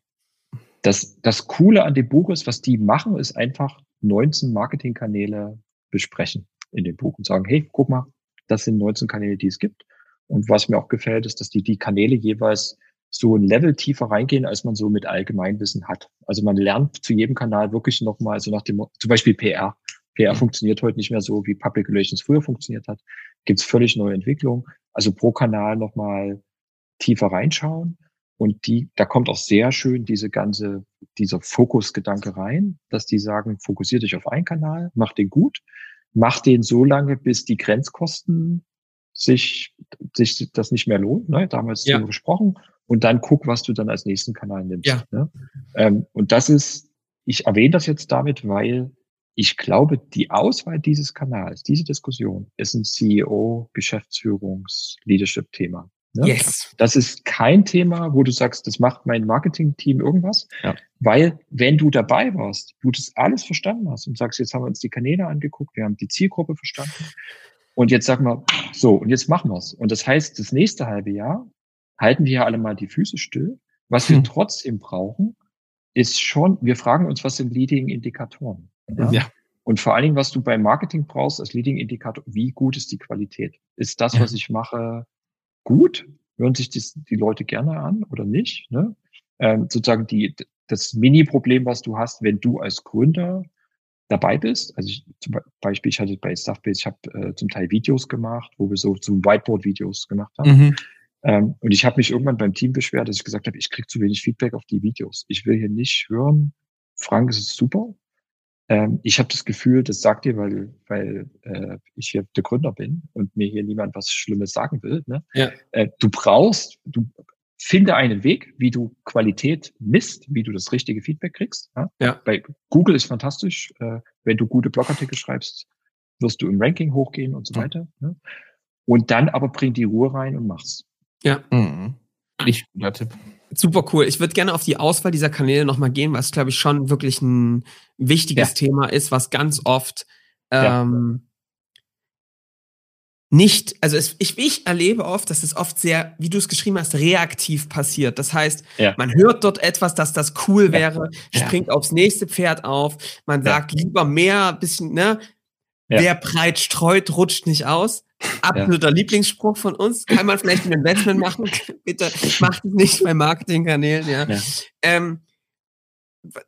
Das, das Coole an dem Buch ist, was die machen, ist einfach 19 Marketingkanäle besprechen in dem Buch und sagen, hey, guck mal, das sind 19 Kanäle, die es gibt. Und was mir auch gefällt, ist, dass die die Kanäle jeweils so ein Level tiefer reingehen, als man so mit Allgemeinwissen hat. Also man lernt zu jedem Kanal wirklich nochmal, also nach dem, zum Beispiel PR. PR mhm. funktioniert heute nicht mehr so, wie Public Relations früher funktioniert hat. Gibt es völlig neue Entwicklungen. Also pro Kanal nochmal tiefer reinschauen. Und die, da kommt auch sehr schön diese ganze, dieser Fokusgedanke rein, dass die sagen, fokussiert dich auf einen Kanal, mach den gut, mach den so lange, bis die Grenzkosten sich, sich das nicht mehr lohnt. Ne? Damals ja. gesprochen und dann guck, was du dann als nächsten Kanal nimmst. Ja. Ne? Ähm, und das ist, ich erwähne das jetzt damit, weil ich glaube, die Auswahl dieses Kanals, diese Diskussion, ist ein CEO, Geschäftsführungs, Leadership-Thema. Ne? Yes. Das ist kein Thema, wo du sagst, das macht mein Marketing-Team irgendwas, ja. weil wenn du dabei warst, du das alles verstanden hast und sagst, jetzt haben wir uns die Kanäle angeguckt, wir haben die Zielgruppe verstanden und jetzt sagen wir, so, und jetzt machen wir's. Und das heißt, das nächste halbe Jahr halten wir alle mal die Füße still. Was wir hm. trotzdem brauchen, ist schon, wir fragen uns, was sind Leading-Indikatoren? Ja? ja? Und vor allen Dingen, was du beim Marketing brauchst als Leading-Indikator, wie gut ist die Qualität? Ist das, ja. was ich mache, gut? Hören sich das, die Leute gerne an oder nicht? Ne? Ähm, sozusagen die, das Mini-Problem, was du hast, wenn du als Gründer dabei bist. Also ich, zum Beispiel, ich hatte bei Stuffbase, ich habe äh, zum Teil Videos gemacht, wo wir so zum Whiteboard-Videos gemacht haben. Mhm. Ähm, und ich habe mich irgendwann beim Team beschwert, dass ich gesagt habe, ich kriege zu wenig Feedback auf die Videos. Ich will hier nicht hören, Frank, es ist super. Ähm, ich habe das Gefühl, das sagt ihr, weil, weil äh, ich hier der Gründer bin und mir hier niemand was Schlimmes sagen will. Ne? Ja. Äh, du brauchst, du finde einen Weg, wie du Qualität misst, wie du das richtige Feedback kriegst. Ja? ja. Bei Google ist fantastisch. Äh, wenn du gute Blogartikel schreibst, wirst du im Ranking hochgehen und so weiter. Ne? Und dann aber bring die Ruhe rein und mach's. Ja. Mhm. Ich, guter Tipp. Super cool. Ich würde gerne auf die Auswahl dieser Kanäle nochmal gehen, was, glaube ich, schon wirklich ein wichtiges ja. Thema ist, was ganz oft ähm, ja. nicht, also es, ich, ich erlebe oft, dass es oft sehr, wie du es geschrieben hast, reaktiv passiert. Das heißt, ja. man hört dort etwas, dass das cool wäre, springt aufs nächste Pferd auf, man sagt lieber mehr, bisschen, ne? Wer breit streut, rutscht nicht aus. Absoluter ja. Lieblingsspruch von uns. Kann man vielleicht ein Investment machen? [LAUGHS] Bitte macht es nicht bei Marketingkanälen. Ja. ja. Ähm,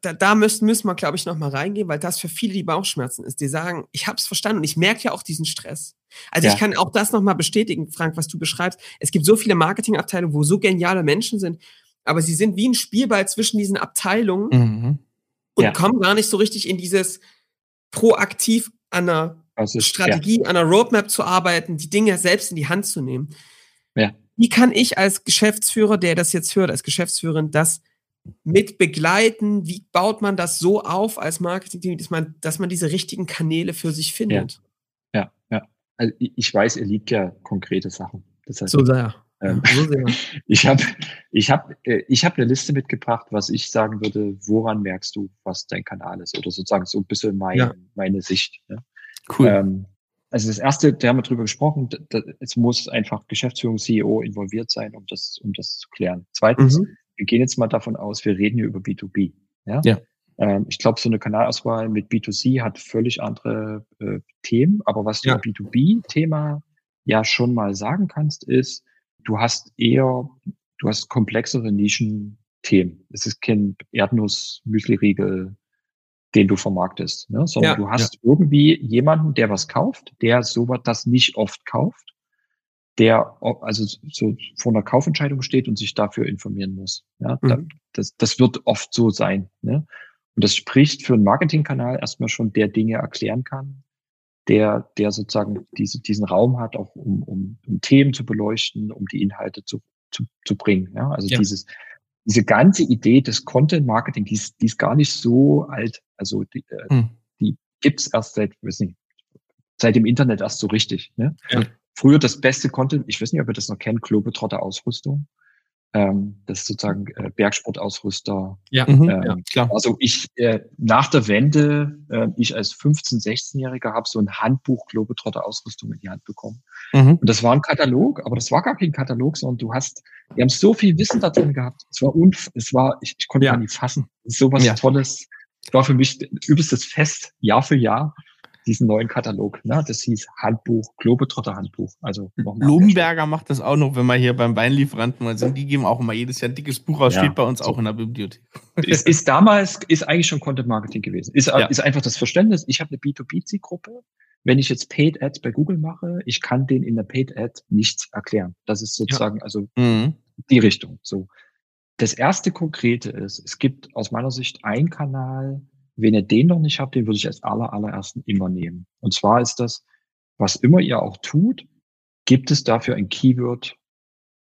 da, da müssen, müssen wir, glaube ich, noch mal reingehen, weil das für viele die Bauchschmerzen ist. Die sagen, ich habe es verstanden und ich merke ja auch diesen Stress. Also ja. ich kann auch das noch mal bestätigen, Frank, was du beschreibst. Es gibt so viele Marketingabteilungen, wo so geniale Menschen sind, aber sie sind wie ein Spielball zwischen diesen Abteilungen mhm. und ja. kommen gar nicht so richtig in dieses proaktiv an einer also, Strategie, ja. an einer Roadmap zu arbeiten, die Dinge selbst in die Hand zu nehmen. Ja. Wie kann ich als Geschäftsführer, der das jetzt hört, als Geschäftsführerin, das mit begleiten? Wie baut man das so auf als Marketing-Team, dass man, dass man diese richtigen Kanäle für sich findet? Ja, ja. ja. Also ich weiß, ihr liebt ja konkrete Sachen. Das heißt, so sehr. Ähm, [LAUGHS] ich habe ich hab, äh, ich hab eine Liste mitgebracht, was ich sagen würde, woran merkst du, was dein Kanal ist? Oder sozusagen so ein bisschen mein, ja. meine Sicht. Ja? Cool. Ähm, also das erste, da haben wir drüber gesprochen, da, es muss einfach Geschäftsführung, CEO involviert sein, um das, um das zu klären. Zweitens, mhm. wir gehen jetzt mal davon aus, wir reden hier über B2B. Ja. ja. Ähm, ich glaube, so eine Kanalauswahl mit B2C hat völlig andere äh, Themen, aber was du ja. im B2B-Thema ja schon mal sagen kannst, ist, du hast eher, du hast komplexere Nischen-Themen. Es ist kein Erdnuss, Müsli-Riegel, den du vermarktest, ne? sondern ja, du hast ja. irgendwie jemanden, der was kauft, der sowas das nicht oft kauft, der also so vor einer Kaufentscheidung steht und sich dafür informieren muss. Ja? Mhm. Das, das wird oft so sein. Ne? Und das spricht für einen Marketingkanal erstmal schon, der Dinge erklären kann, der, der sozusagen diese, diesen Raum hat, auch um, um, um Themen zu beleuchten, um die Inhalte zu, zu, zu bringen. Ja? Also ja. dieses diese ganze Idee des Content Marketing, die ist, die ist gar nicht so alt. Also die, äh, hm. die gibt's erst seit, weiß nicht, seit dem Internet erst so richtig. Ne? Ja. früher das beste Content, ich weiß nicht, ob ihr das noch kennt, Globetrotter Ausrüstung. Ähm, das ist sozusagen äh, Bergsportausrüster. Ja, mhm, ähm, ja, klar. Also ich äh, nach der Wende, äh, ich als 15-, 16-Jähriger habe so ein Handbuch Globetrotter Ausrüstung in die Hand bekommen. Mhm. Und das war ein Katalog, aber das war gar kein Katalog, sondern du hast, wir haben so viel Wissen da drin gehabt. Es war unf es war, ich, ich konnte ja. gar nicht fassen. So was ja. Tolles. War für mich übelstes Fest, Jahr für Jahr diesen neuen Katalog. Ne? Das hieß Handbuch, Globetrotter Handbuch. Also Blumenberger macht das auch noch, wenn wir hier beim Weinlieferanten mal sind. Die geben auch immer jedes Jahr ein dickes Buch aus, ja, steht bei uns so. auch in der Bibliothek. Es ist damals, ist eigentlich schon Content Marketing gewesen. Ist, ja. ist einfach das Verständnis. Ich habe eine B2B-Zielgruppe. Wenn ich jetzt Paid Ads bei Google mache, ich kann denen in der Paid Ad nichts erklären. Das ist sozusagen ja. also mhm. die Richtung. So. Das erste Konkrete ist, es gibt aus meiner Sicht einen Kanal, wenn ihr den noch nicht habt, den würde ich als aller, allerersten immer nehmen. Und zwar ist das, was immer ihr auch tut, gibt es dafür ein Keyword,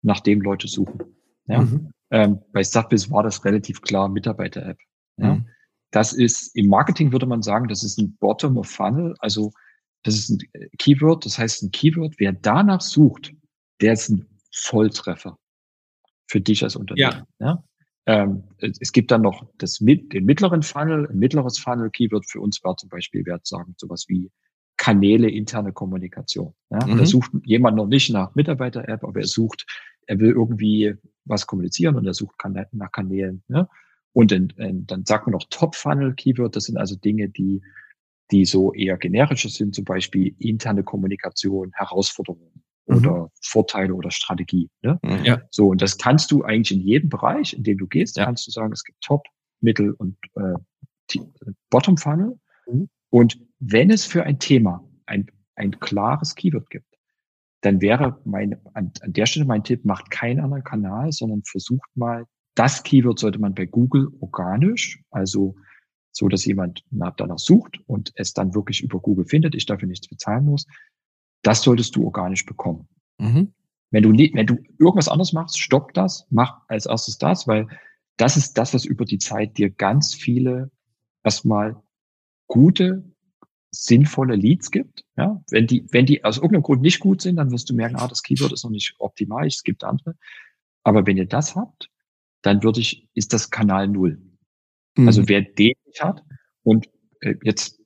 nach dem Leute suchen. Ja? Mhm. Ähm, bei Subbiz war das relativ klar Mitarbeiter-App. Ja? Mhm. Das ist, im Marketing würde man sagen, das ist ein Bottom of Funnel, also das ist ein Keyword, das heißt ein Keyword, wer danach sucht, der ist ein Volltreffer für dich als Unternehmen. Ja. ja? Ähm, es gibt dann noch das, den mittleren Funnel. Ein mittleres Funnel-Keyword für uns war zum Beispiel, wert sagen, sowas wie Kanäle, interne Kommunikation. Ja? Mhm. Da sucht jemand noch nicht nach Mitarbeiter-App, aber er sucht, er will irgendwie was kommunizieren und er sucht nach Kanälen. Ja? Und in, in, dann sagt man noch Top-Funnel-Keyword. Das sind also Dinge, die, die so eher generischer sind, zum Beispiel interne Kommunikation, Herausforderungen oder mhm. Vorteile oder Strategie. Ne? Mhm. Ja. So, und das kannst du eigentlich in jedem Bereich, in dem du gehst, ja. kannst du sagen, es gibt Top, Mittel und äh, Bottom Funnel. Mhm. Und wenn es für ein Thema ein, ein klares Keyword gibt, dann wäre mein, an, an der Stelle mein Tipp, macht keinen anderen Kanal, sondern versucht mal, das Keyword sollte man bei Google organisch, also so, dass jemand danach sucht und es dann wirklich über Google findet, ich dafür nichts bezahlen muss, das solltest du organisch bekommen. Mhm. Wenn du wenn du irgendwas anderes machst, stopp das, mach als erstes das, weil das ist das, was über die Zeit dir ganz viele erstmal gute, sinnvolle Leads gibt. Ja, wenn die, wenn die aus irgendeinem Grund nicht gut sind, dann wirst du merken, ah, das Keyword ist noch nicht optimal, es gibt andere. Aber wenn ihr das habt, dann würde ich, ist das Kanal Null. Mhm. Also wer den nicht hat und äh, jetzt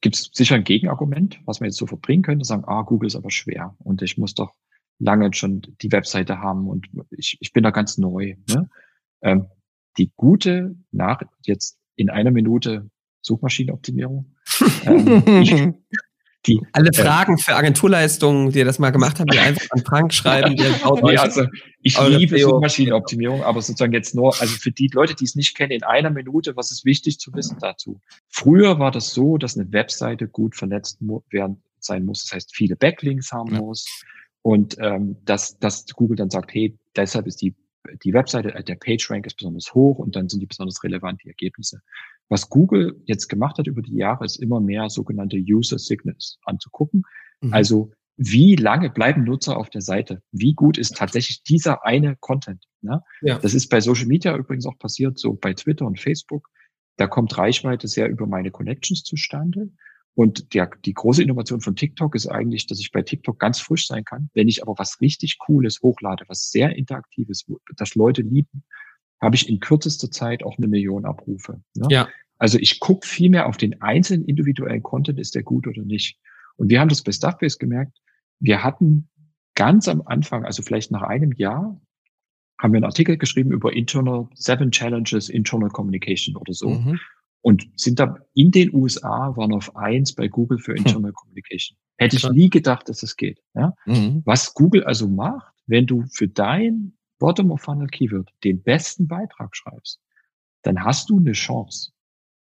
gibt es sicher ein Gegenargument, was man jetzt so verbringen könnte, sagen, ah, Google ist aber schwer und ich muss doch lange schon die Webseite haben und ich, ich bin da ganz neu. Ne? Ähm, die gute nach jetzt in einer Minute Suchmaschinenoptimierung. [LAUGHS] ähm, ich, [LAUGHS] die, Alle äh, Fragen für Agenturleistungen, die das mal gemacht haben, die einfach an Frank [LAUGHS] schreiben. Der ja, also ich liebe Suchmaschinenoptimierung, aber sozusagen jetzt nur, also für die Leute, die es nicht kennen, in einer Minute, was ist wichtig zu wissen dazu? Früher war das so, dass eine Webseite gut vernetzt werden, sein muss, das heißt viele Backlinks haben ja. muss und ähm, dass, dass Google dann sagt, hey, deshalb ist die die Webseite, äh, der PageRank ist besonders hoch und dann sind die besonders relevant, die Ergebnisse. Was Google jetzt gemacht hat über die Jahre, ist immer mehr sogenannte User Signals anzugucken. Mhm. Also wie lange bleiben Nutzer auf der Seite? Wie gut ist tatsächlich dieser eine Content? Ne? Ja. Das ist bei Social Media übrigens auch passiert, so bei Twitter und Facebook. Da kommt Reichweite sehr über meine Connections zustande. Und der, die große Innovation von TikTok ist eigentlich, dass ich bei TikTok ganz frisch sein kann. Wenn ich aber was richtig Cooles hochlade, was sehr interaktives, das Leute lieben, habe ich in kürzester Zeit auch eine Million Abrufe. Ne? Ja. Also ich gucke viel mehr auf den einzelnen individuellen Content, ist der gut oder nicht. Und wir haben das bei Stuffbase gemerkt. Wir hatten ganz am Anfang, also vielleicht nach einem Jahr, haben wir einen Artikel geschrieben über Internal Seven Challenges Internal Communication oder so. Mhm. Und sind da in den USA waren auf eins bei Google für hm. Internal hm. Communication. Hätte ich nie gedacht, dass das geht. Ja? Mhm. Was Google also macht, wenn du für dein Bottom of Funnel Keyword den besten Beitrag schreibst, dann hast du eine Chance,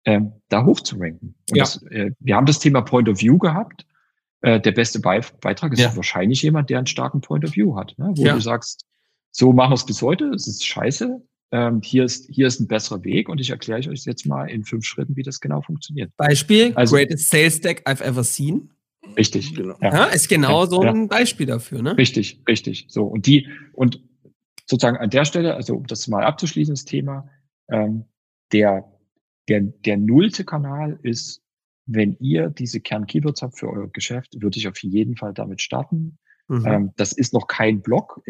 ähm, da hoch zu ranken. Und ja. das, äh, wir haben das Thema Point of View gehabt. Äh, der beste Be Beitrag ist ja. wahrscheinlich jemand, der einen starken Point of View hat, ne? wo ja. du sagst, so machen wir es bis heute, es ist scheiße, ähm, hier, ist, hier ist ein besserer Weg und ich erkläre euch jetzt mal in fünf Schritten, wie das genau funktioniert. Beispiel, also, greatest sales deck I've ever seen. Richtig. Genau. Ja. ist genau so ein Beispiel dafür, ne? Richtig, richtig. So, und die, und sozusagen an der Stelle, also um das mal abzuschließen, das Thema, ähm, der, der, der nullte Kanal ist wenn ihr diese Kern-Keywords habt für euer Geschäft, würde ich auf jeden Fall damit starten. Mhm. Ähm, das ist noch kein Blog,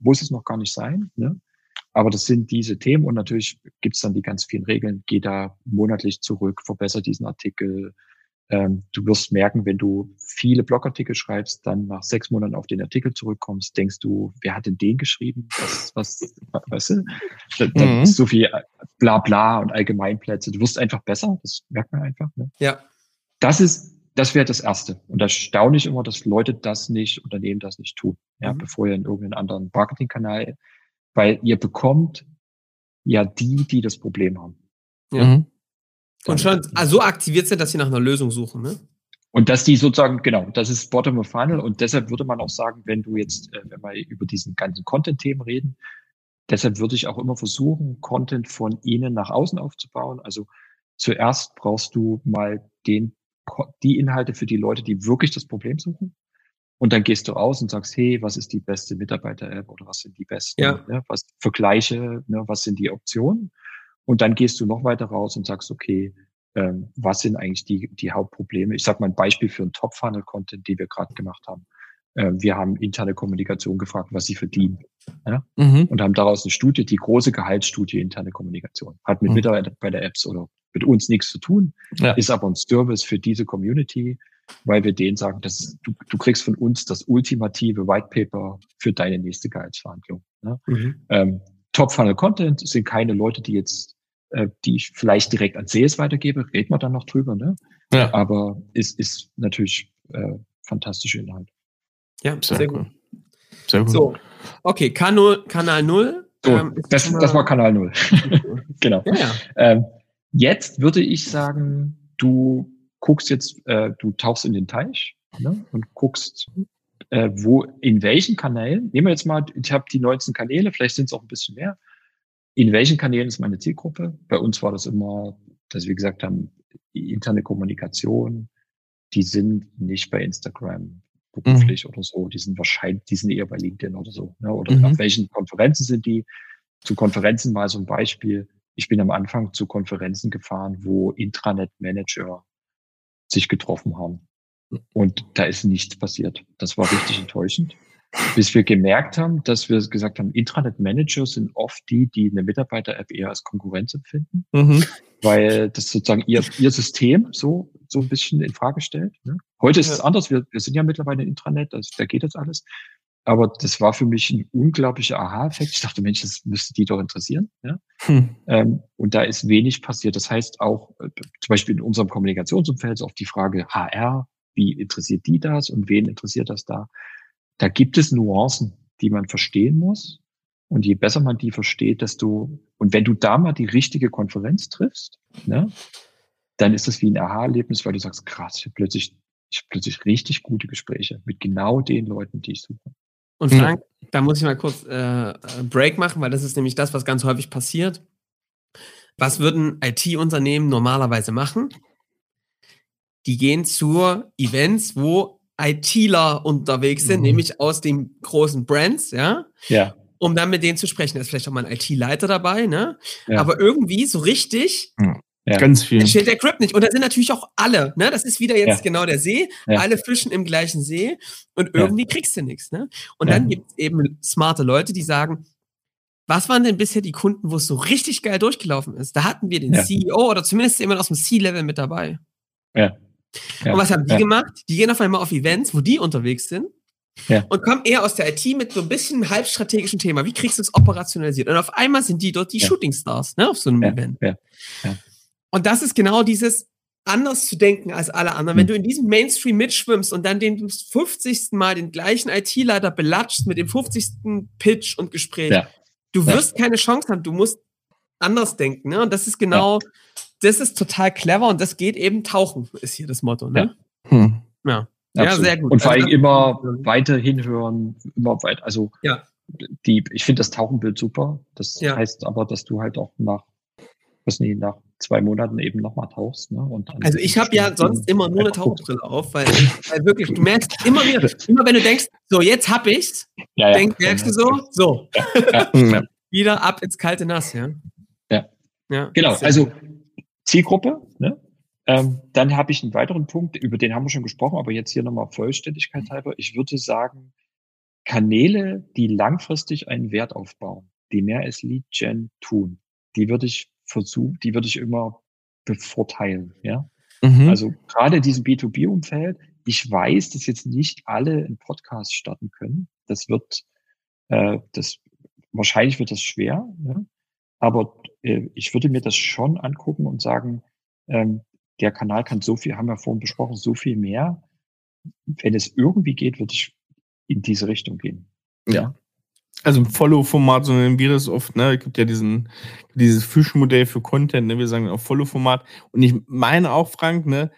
muss es noch gar nicht sein. Ne? Aber das sind diese Themen und natürlich gibt es dann die ganz vielen Regeln. Geh da monatlich zurück, verbessere diesen Artikel. Ähm, du wirst merken, wenn du viele Blogartikel schreibst, dann nach sechs Monaten auf den Artikel zurückkommst, denkst du, wer hat denn den geschrieben? Was, was, [LAUGHS] weißt du? Da, da mhm. ist so viel bla bla und Allgemeinplätze. Du wirst einfach besser, das merkt man einfach. Ne? Ja. Das ist, das wäre das Erste. Und da staune ich immer, dass Leute das nicht, Unternehmen das nicht tun. Ja, mhm. bevor ihr in irgendeinen anderen Marketingkanal weil ihr bekommt ja die, die das Problem haben. Ja. Mhm. Und schon also so aktiviert sind, dass sie nach einer Lösung suchen, ne? Und dass die sozusagen, genau, das ist Bottom of Funnel. Und deshalb würde man auch sagen, wenn du jetzt, äh, wenn wir über diesen ganzen Content-Themen reden, deshalb würde ich auch immer versuchen, Content von innen nach außen aufzubauen. Also zuerst brauchst du mal den, die Inhalte für die Leute, die wirklich das Problem suchen. Und dann gehst du raus und sagst, hey, was ist die beste Mitarbeiter-App oder was sind die besten, ja. ne, was Vergleiche, ne, was sind die Optionen? Und dann gehst du noch weiter raus und sagst, okay, ähm, was sind eigentlich die, die Hauptprobleme? Ich sage mal ein Beispiel für einen Top-Funnel-Content, die wir gerade gemacht haben. Ähm, wir haben interne Kommunikation gefragt, was sie verdienen. Ja? Mhm. Und haben daraus eine Studie, die große Gehaltsstudie interne Kommunikation. Hat mit mhm. Mitarbeiter bei der Apps oder mit uns nichts zu tun, ja. ist aber ein Service für diese Community, weil wir denen sagen, dass du, du kriegst von uns das ultimative White Paper für deine nächste Gehaltsverhandlung. Ne? Mhm. Ähm, Top Funnel Content sind keine Leute, die jetzt, äh, die ich vielleicht direkt an Sales weitergebe, reden wir dann noch drüber, ne? Ja. Aber ist, ist natürlich äh, fantastische Inhalt. Ja, sehr, sehr gut. Sehr gut. So, okay, Kanal, Kanal 0. So, ähm, das, das war Kanal 0. [LAUGHS] genau. Ja, ja. Ähm, jetzt würde ich sagen, du guckst jetzt, äh, du tauchst in den Teich ne, und guckst, äh, wo, in welchen Kanälen, nehmen wir jetzt mal, ich habe die 19 Kanäle, vielleicht sind es auch ein bisschen mehr. In welchen Kanälen ist meine Zielgruppe? Bei uns war das immer, dass wir gesagt haben, interne Kommunikation, die sind nicht bei Instagram beruflich mhm. oder so, die sind wahrscheinlich, die sind eher bei LinkedIn oder so. Ne? Oder mhm. auf welchen Konferenzen sind die? Zu Konferenzen mal so ein Beispiel. Ich bin am Anfang zu Konferenzen gefahren, wo Intranet-Manager sich getroffen haben. Und da ist nichts passiert. Das war richtig enttäuschend. Bis wir gemerkt haben, dass wir gesagt haben, Intranet-Manager sind oft die, die eine Mitarbeiter-App eher als Konkurrenz empfinden, mhm. weil das sozusagen ihr, ihr System so, so ein bisschen in Frage stellt. Ne? Heute ist ja. es anders. Wir, wir sind ja mittlerweile ein Intranet, das, da geht das alles. Aber das war für mich ein unglaublicher Aha-Effekt. Ich dachte, Mensch, das müsste die doch interessieren. Ja? Hm. Ähm, und da ist wenig passiert. Das heißt auch, äh, zum Beispiel in unserem Kommunikationsumfeld, auf die Frage HR, wie interessiert die das und wen interessiert das da? Da gibt es Nuancen, die man verstehen muss. Und je besser man die versteht, desto, und wenn du da mal die richtige Konferenz triffst, ne, dann ist das wie ein Aha-Erlebnis, weil du sagst, krass, ich habe plötzlich, ich hab plötzlich richtig gute Gespräche mit genau den Leuten, die ich suche. Und Frank, mhm. da muss ich mal kurz äh, Break machen, weil das ist nämlich das, was ganz häufig passiert. Was würden IT-Unternehmen normalerweise machen? Die gehen zu Events, wo ITler unterwegs sind, mhm. nämlich aus den großen Brands, ja? Ja. Um dann mit denen zu sprechen. Da ist vielleicht auch mal ein IT-Leiter dabei, ne? Ja. Aber irgendwie so richtig mhm. Ja. Ganz viel. Entsteht der Crip nicht. Und da sind natürlich auch alle, ne? Das ist wieder jetzt ja. genau der See. Ja. Alle fischen im gleichen See und irgendwie kriegst du nichts, ne? Und dann gibt es eben smarte Leute, die sagen, was waren denn bisher die Kunden, wo es so richtig geil durchgelaufen ist? Da hatten wir den CEO oder zumindest jemand aus dem C-Level mit dabei. Ja. Und was haben die gemacht? Die gehen auf einmal auf Events, wo die unterwegs sind. Ja. Und kommen eher aus der IT mit so ein bisschen halbstrategischen Thema. Wie kriegst du es operationalisiert? Und auf einmal sind die dort die ja. Shootingstars, ne, auf so einem Event. Ja. Ja. Und das ist genau dieses anders zu denken als alle anderen. Wenn hm. du in diesem Mainstream mitschwimmst und dann den 50. Mal den gleichen IT-Leiter belatschst mit dem 50. Pitch und Gespräch, ja. du wirst ja. keine Chance haben. Du musst anders denken. Ne? Und das ist genau, ja. Das ist total clever und das geht eben tauchen, ist hier das Motto. Ne? Ja. Hm. ja. Ja, sehr gut. Und vor allem also, immer weiter hinhören, immer weiter. Also ja. die, ich finde das Tauchenbild super. Das heißt aber, dass du halt auch nach, was nicht, nach zwei Monaten eben nochmal tauchst. Ne? Und also ich habe ja sonst immer nur eine Tauchbrille auf, weil, weil, wirklich, du merkst immer wieder, immer wenn du denkst, so jetzt hab ich's, ja, ja. Denk, merkst du so, so. Ja, [LAUGHS] wieder ab ins kalte Nass, ja. Ja. ja. Genau, also Zielgruppe, ne? Ähm, dann habe ich einen weiteren Punkt, über den haben wir schon gesprochen, aber jetzt hier nochmal Vollständigkeit halber. Ich würde sagen, Kanäle, die langfristig einen Wert aufbauen, die mehr als Lead Gen tun, die würde ich versuchen, die würde ich immer bevorteilen, ja. Mhm. Also gerade diesem B2B-Umfeld, ich weiß, dass jetzt nicht alle einen Podcast starten können. Das wird, äh, das wahrscheinlich wird das schwer, ja? aber ich würde mir das schon angucken und sagen, ähm, der Kanal kann so viel, haben wir vorhin besprochen, so viel mehr. Wenn es irgendwie geht, würde ich in diese Richtung gehen. Ja. Also im Follow-Format, so nennen wir das oft, ne? Es gibt ja diesen, dieses Fischmodell für Content, ne? Wir sagen auch Follow-Format. Und ich meine auch, Frank, ne?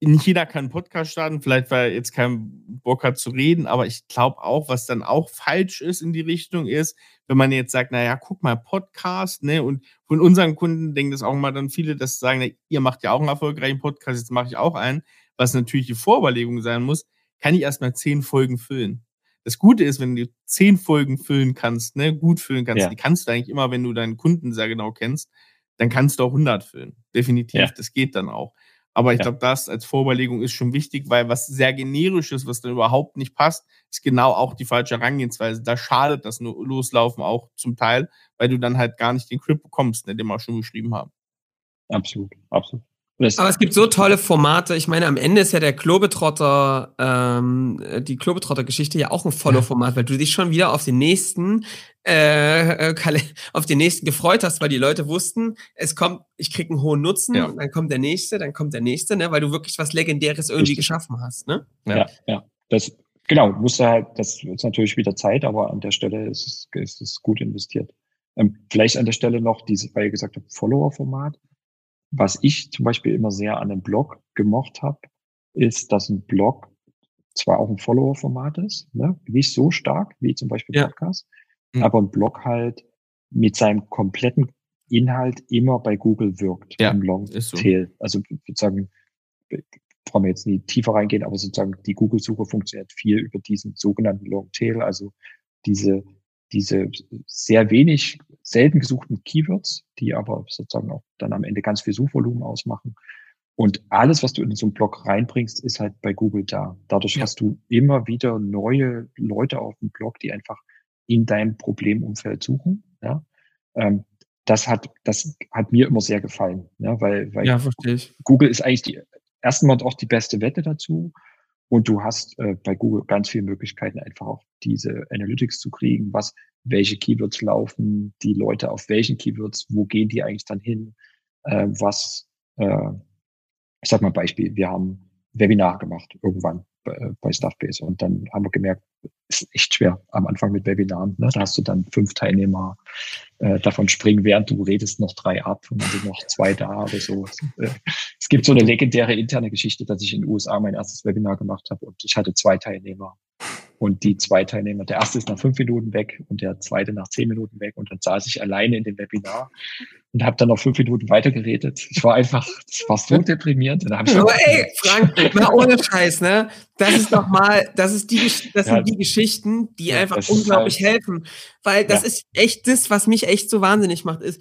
Nicht jeder kann einen Podcast starten, vielleicht weil er jetzt keinen Bock hat zu reden, aber ich glaube auch, was dann auch falsch ist in die Richtung ist, wenn man jetzt sagt, naja, guck mal, Podcast, ne? Und von unseren Kunden denken das auch mal dann viele, dass sagen, na, ihr macht ja auch einen erfolgreichen Podcast, jetzt mache ich auch einen, was natürlich die Vorüberlegung sein muss, kann ich erstmal zehn Folgen füllen. Das Gute ist, wenn du zehn Folgen füllen kannst, ne, gut füllen kannst, ja. die kannst du eigentlich immer, wenn du deinen Kunden sehr genau kennst, dann kannst du auch 100 füllen. Definitiv, ja. das geht dann auch. Aber ich ja. glaube, das als Vorüberlegung ist schon wichtig, weil was sehr generisch ist, was dann überhaupt nicht passt, ist genau auch die falsche Herangehensweise. Da schadet das nur Loslaufen auch zum Teil, weil du dann halt gar nicht den Grip bekommst, ne, den wir schon beschrieben haben. Absolut, absolut. Aber es gibt so tolle Formate. Ich meine, am Ende ist ja der Klobetrotter, ähm, die Klobetrotter-Geschichte ja auch ein Follow-Format, weil du dich schon wieder auf den nächsten, äh, äh [LAUGHS] auf den nächsten gefreut hast, weil die Leute wussten, es kommt, ich krieg einen hohen Nutzen, ja. dann kommt der nächste, dann kommt der nächste, ne, weil du wirklich was Legendäres irgendwie Richtig. geschaffen hast, ne? Ja, ja. ja. Das, genau, musste halt, das ist natürlich wieder Zeit, aber an der Stelle ist es, ist es gut investiert. Ähm, vielleicht an der Stelle noch diese, weil ihr gesagt habt, Follower-Format was ich zum Beispiel immer sehr an einem Blog gemocht habe, ist, dass ein Blog zwar auch ein Follower-Format ist, ne? nicht so stark wie zum Beispiel ja. Podcast, mhm. aber ein Blog halt mit seinem kompletten Inhalt immer bei Google wirkt ja, im Longtail. So. Also sozusagen, brauchen wir jetzt nie tiefer reingehen, aber sozusagen die Google-Suche funktioniert viel über diesen sogenannten Longtail, also diese diese sehr wenig, selten gesuchten Keywords, die aber sozusagen auch dann am Ende ganz viel Suchvolumen ausmachen. Und alles, was du in so einen Blog reinbringst, ist halt bei Google da. Dadurch ja. hast du immer wieder neue Leute auf dem Blog, die einfach in deinem Problemumfeld suchen. Ja? Ähm, das hat, das hat mir immer sehr gefallen, ja, weil, weil ja, verstehe ich. Google ist eigentlich die, erstmal auch die beste Wette dazu. Und du hast äh, bei Google ganz viele Möglichkeiten, einfach auch diese Analytics zu kriegen, was, welche Keywords laufen, die Leute auf welchen Keywords, wo gehen die eigentlich dann hin, äh, was, äh, ich sag mal Beispiel, wir haben Webinar gemacht irgendwann bei, bei Stuffbase und dann haben wir gemerkt, ist echt schwer am Anfang mit Webinaren. Ne? Da hast du dann fünf Teilnehmer, äh, davon springen, während du redest, noch drei ab und dann sind noch zwei da oder so. Äh, es gibt so eine legendäre interne Geschichte, dass ich in den USA mein erstes Webinar gemacht habe und ich hatte zwei Teilnehmer. Und die zwei Teilnehmer, der erste ist nach fünf Minuten weg und der zweite nach zehn Minuten weg. Und dann saß ich alleine in dem Webinar und habe dann noch fünf Minuten weitergeredet. Ich war einfach, das war so deprimierend. Aber ey, Frank, mal ohne Scheiß, ne? Das ist doch mal, das ist die, das ja, sind die Geschichten, die ja, einfach unglaublich halt, helfen. Weil das ja. ist echt das, was mich echt so wahnsinnig macht, ist,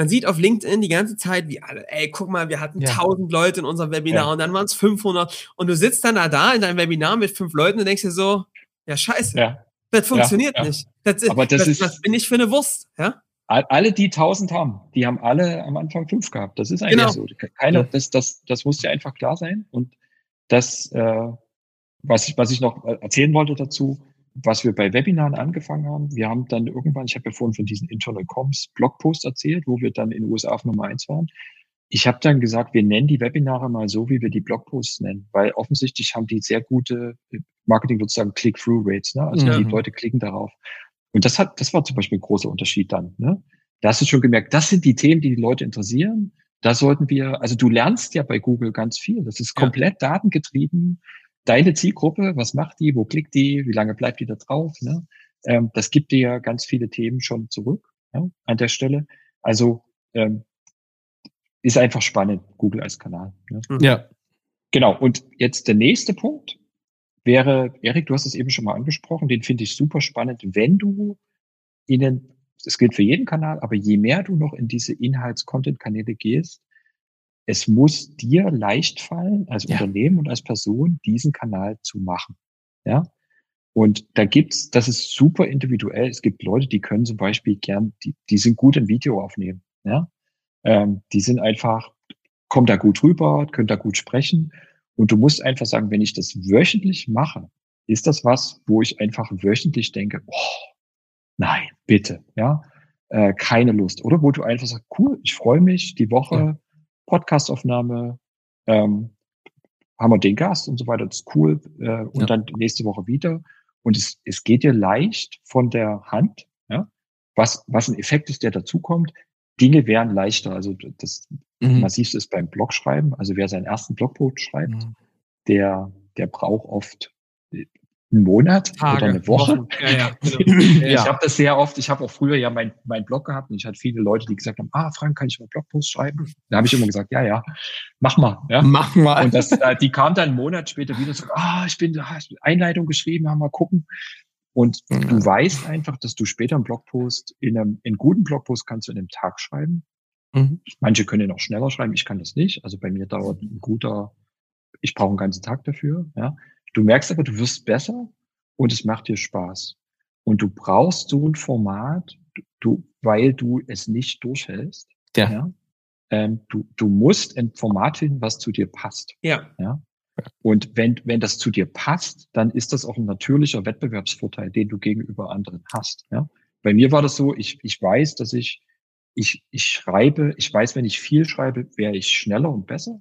man sieht auf LinkedIn die ganze Zeit, wie alle, ey, guck mal, wir hatten ja. 1000 Leute in unserem Webinar ja. und dann waren es 500 und du sitzt dann da, da in deinem Webinar mit fünf Leuten und denkst dir so, ja, scheiße. Ja. Das funktioniert ja, ja. nicht. Das, Aber das, das, ist, was bin ich für eine Wurst? Ja? Alle, die tausend haben, die haben alle am Anfang fünf gehabt. Das ist eigentlich genau. so. Keiner, das, das, das muss ja einfach klar sein. Und das, äh, was, ich, was ich noch erzählen wollte dazu, was wir bei Webinaren angefangen haben, wir haben dann irgendwann, ich habe ja vorhin von diesen Internal Comms Blogpost erzählt, wo wir dann in den USA auf Nummer eins waren. Ich habe dann gesagt, wir nennen die Webinare mal so, wie wir die Blogposts nennen, weil offensichtlich haben die sehr gute Marketing würde sagen Click-Through-Rates, ne? Also mhm. die Leute klicken darauf. Und das hat, das war zum Beispiel ein großer Unterschied dann. Ne? Da hast du schon gemerkt, das sind die Themen, die die Leute interessieren. Da sollten wir, also du lernst ja bei Google ganz viel. Das ist komplett ja. datengetrieben. Deine Zielgruppe, was macht die, wo klickt die, wie lange bleibt die da drauf? Ne? Ähm, das gibt dir ja ganz viele Themen schon zurück ja, an der Stelle. Also ähm, ist einfach spannend, Google als Kanal. Ne? Ja. Genau. Und jetzt der nächste Punkt wäre, Erik, du hast es eben schon mal angesprochen, den finde ich super spannend, wenn du ihnen, das gilt für jeden Kanal, aber je mehr du noch in diese Inhalts-Content-Kanäle gehst, es muss dir leicht fallen, als ja. Unternehmen und als Person, diesen Kanal zu machen. Ja. Und da gibt's, das ist super individuell. Es gibt Leute, die können zum Beispiel gern, die, die sind gut im Video aufnehmen. Ja. Ähm, die sind einfach, kommt da gut rüber, können da gut sprechen. Und du musst einfach sagen, wenn ich das wöchentlich mache, ist das was, wo ich einfach wöchentlich denke, oh, nein, bitte, ja, äh, keine Lust. Oder wo du einfach sagst, cool, ich freue mich, die Woche, ja. Podcastaufnahme, ähm, haben wir den Gast und so weiter, das ist cool. Äh, und ja. dann nächste Woche wieder. Und es, es geht dir leicht von der Hand, ja, was, was ein Effekt ist, der dazukommt. Dinge wären leichter. Also das mhm. massivste ist beim Blogschreiben. Also wer seinen ersten Blogpost schreibt, mhm. der, der braucht oft einen Monat Tage, oder eine Woche. Ja, ja, [LAUGHS] genau. ich ja. habe das sehr oft, ich habe auch früher ja meinen mein Blog gehabt und ich hatte viele Leute, die gesagt haben, ah, Frank, kann ich mal Blogpost schreiben? Da habe ich immer gesagt, ja, ja, mach mal. Ja. Mach mal. Und das, äh, die kam dann einen Monat später wieder und so, ah, ich bin da, Einleitung geschrieben, haben mal gucken. Und mhm. du weißt einfach, dass du später einen Blogpost, in einem in guten Blogpost kannst du in einem Tag schreiben. Mhm. Manche können ihn auch schneller schreiben, ich kann das nicht. Also bei mir dauert ein guter, ich brauche einen ganzen Tag dafür. Ja. Du merkst aber, du wirst besser und es macht dir Spaß. Und du brauchst so ein Format, du, weil du es nicht durchhältst. Ja. ja? Ähm, du, du musst ein Format finden, was zu dir passt. Ja. ja? Und wenn, wenn das zu dir passt, dann ist das auch ein natürlicher Wettbewerbsvorteil, den du gegenüber anderen hast. Ja? Bei mir war das so, ich, ich weiß, dass ich, ich, ich schreibe, ich weiß, wenn ich viel schreibe, wäre ich schneller und besser.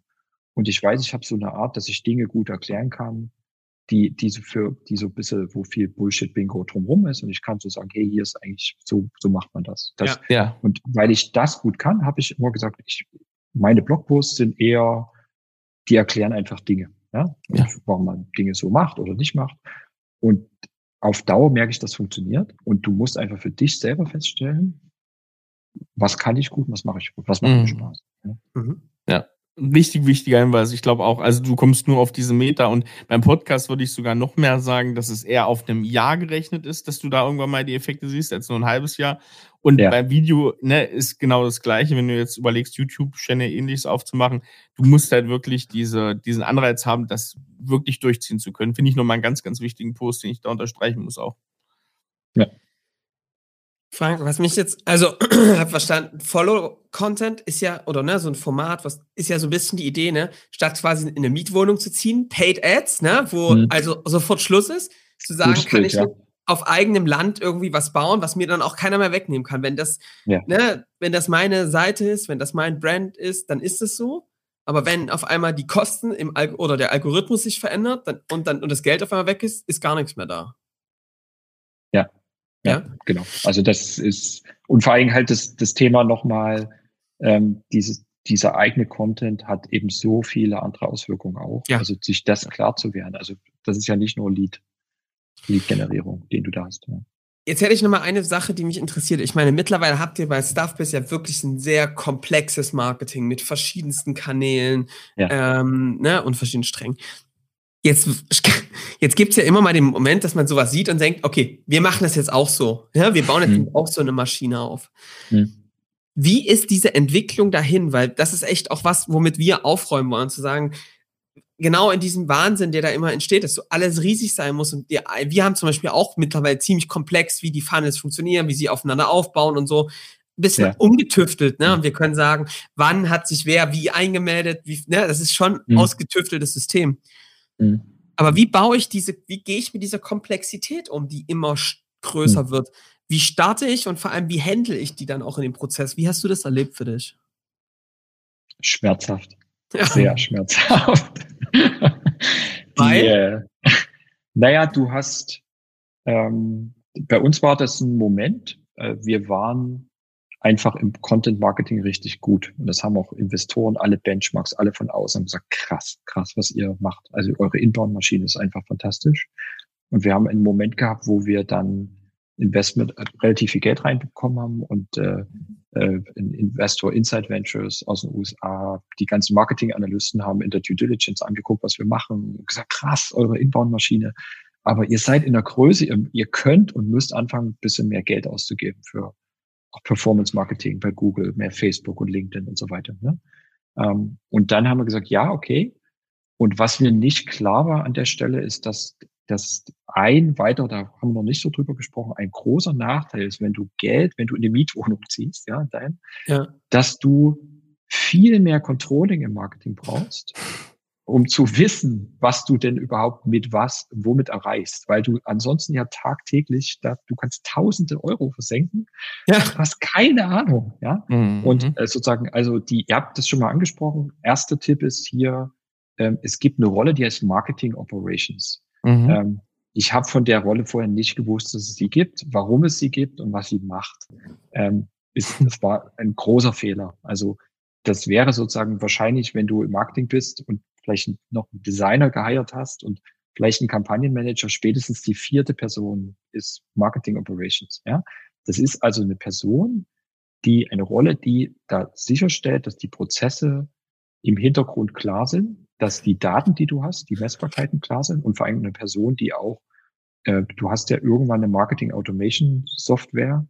Und ich weiß, ich habe so eine Art, dass ich Dinge gut erklären kann, die, die so für, die so ein bisschen, wo viel Bullshit-Bingo drumherum ist. Und ich kann so sagen, hey, hier ist eigentlich, so, so macht man das. das ja, ja. Und weil ich das gut kann, habe ich immer gesagt, ich, meine Blogposts sind eher, die erklären einfach Dinge. Ja? ja. Warum man Dinge so macht oder nicht macht. Und auf Dauer merke ich, das funktioniert. Und du musst einfach für dich selber feststellen, was kann ich gut, was mache ich gut, was macht mir mhm. Spaß. Ja. Mhm. ja wichtig, wichtiger Hinweis. Ich glaube auch, also du kommst nur auf diese Meter und beim Podcast würde ich sogar noch mehr sagen, dass es eher auf einem Jahr gerechnet ist, dass du da irgendwann mal die Effekte siehst, als nur ein halbes Jahr. Und ja. beim Video ne, ist genau das Gleiche, wenn du jetzt überlegst, YouTube-Channel ähnliches aufzumachen. Du musst halt wirklich diese, diesen Anreiz haben, das wirklich durchziehen zu können. Finde ich nochmal einen ganz, ganz wichtigen Post, den ich da unterstreichen muss auch. Ja. Frank, was mich jetzt, also [CLEARS THROAT] habe verstanden, Follow-Content ist ja, oder ne, so ein Format, was ist ja so ein bisschen die Idee, ne, statt quasi in eine Mietwohnung zu ziehen, Paid Ads, ne, wo mhm. also sofort Schluss ist, zu sagen, Gutes kann ich ja. Auf eigenem Land irgendwie was bauen, was mir dann auch keiner mehr wegnehmen kann. Wenn das, ja. ne, wenn das meine Seite ist, wenn das mein Brand ist, dann ist es so. Aber wenn auf einmal die Kosten im Al oder der Algorithmus sich verändert dann, und dann und das Geld auf einmal weg ist, ist gar nichts mehr da. Ja, ja, ja, genau. Also das ist, und vor allem halt das, das Thema nochmal, ähm, dieses, dieser eigene Content hat eben so viele andere Auswirkungen auch. Ja. Also sich das klar zu werden. Also das ist ja nicht nur Lead, Lead-Generierung, den du da hast. Ja. Jetzt hätte ich noch mal eine Sache, die mich interessiert. Ich meine, mittlerweile habt ihr bei Stuffbiz ja wirklich ein sehr komplexes Marketing mit verschiedensten Kanälen ja. ähm, ne, und verschiedenen Strängen jetzt, jetzt gibt's ja immer mal den Moment, dass man sowas sieht und denkt, okay, wir machen das jetzt auch so. Ja, wir bauen jetzt mhm. auch so eine Maschine auf. Mhm. Wie ist diese Entwicklung dahin? Weil das ist echt auch was, womit wir aufräumen wollen, zu sagen, genau in diesem Wahnsinn, der da immer entsteht, dass so alles riesig sein muss. Und wir, wir haben zum Beispiel auch mittlerweile ziemlich komplex, wie die Funnels funktionieren, wie sie aufeinander aufbauen und so. Ein bisschen ja. umgetüftelt, ne? Und wir können sagen, wann hat sich wer wie eingemeldet, wie, ne? Das ist schon mhm. ausgetüfteltes System. Mhm. Aber wie baue ich diese, wie gehe ich mit dieser Komplexität um, die immer größer mhm. wird? Wie starte ich und vor allem, wie handle ich die dann auch in dem Prozess? Wie hast du das erlebt für dich? Schmerzhaft. Ja. Sehr schmerzhaft. [LAUGHS] Weil? Äh, [LAUGHS] naja, du hast, ähm, bei uns war das ein Moment, äh, wir waren einfach im Content Marketing richtig gut. Und das haben auch Investoren, alle Benchmarks, alle von außen gesagt, krass, krass, was ihr macht. Also eure Inbound-Maschine ist einfach fantastisch. Und wir haben einen Moment gehabt, wo wir dann Investment relativ viel Geld reinbekommen haben und äh, äh, Investor Inside Ventures aus den USA, die ganzen Marketing-Analysten haben in der Due Diligence angeguckt, was wir machen, gesagt, krass, eure Inbound-Maschine. Aber ihr seid in der Größe, ihr, ihr könnt und müsst anfangen, ein bisschen mehr Geld auszugeben für auch Performance Marketing bei Google, mehr Facebook und LinkedIn und so weiter. Ne? Ähm, und dann haben wir gesagt, ja, okay. Und was mir nicht klar war an der Stelle, ist, dass, dass ein weiter, da haben wir noch nicht so drüber gesprochen, ein großer Nachteil ist, wenn du Geld, wenn du in eine Mietwohnung ziehst, ja, dein, ja. dass du viel mehr Controlling im Marketing brauchst um zu wissen, was du denn überhaupt mit was, womit erreichst, weil du ansonsten ja tagtäglich, da, du kannst tausende Euro versenken, ja. du hast keine Ahnung, ja. Mhm. Und äh, sozusagen, also die, ihr habt das schon mal angesprochen. Erster Tipp ist hier, ähm, es gibt eine Rolle, die heißt Marketing Operations. Mhm. Ähm, ich habe von der Rolle vorher nicht gewusst, dass es sie gibt, warum es sie gibt und was sie macht. Ähm, ist, das [LAUGHS] war ein großer Fehler. Also das wäre sozusagen wahrscheinlich, wenn du im Marketing bist und vielleicht noch einen Designer geheiert hast und vielleicht einen Kampagnenmanager, spätestens die vierte Person ist Marketing Operations. Ja, das ist also eine Person, die eine Rolle, die da sicherstellt, dass die Prozesse im Hintergrund klar sind, dass die Daten, die du hast, die Messbarkeiten klar sind und vor allem eine Person, die auch, äh, du hast ja irgendwann eine Marketing Automation Software,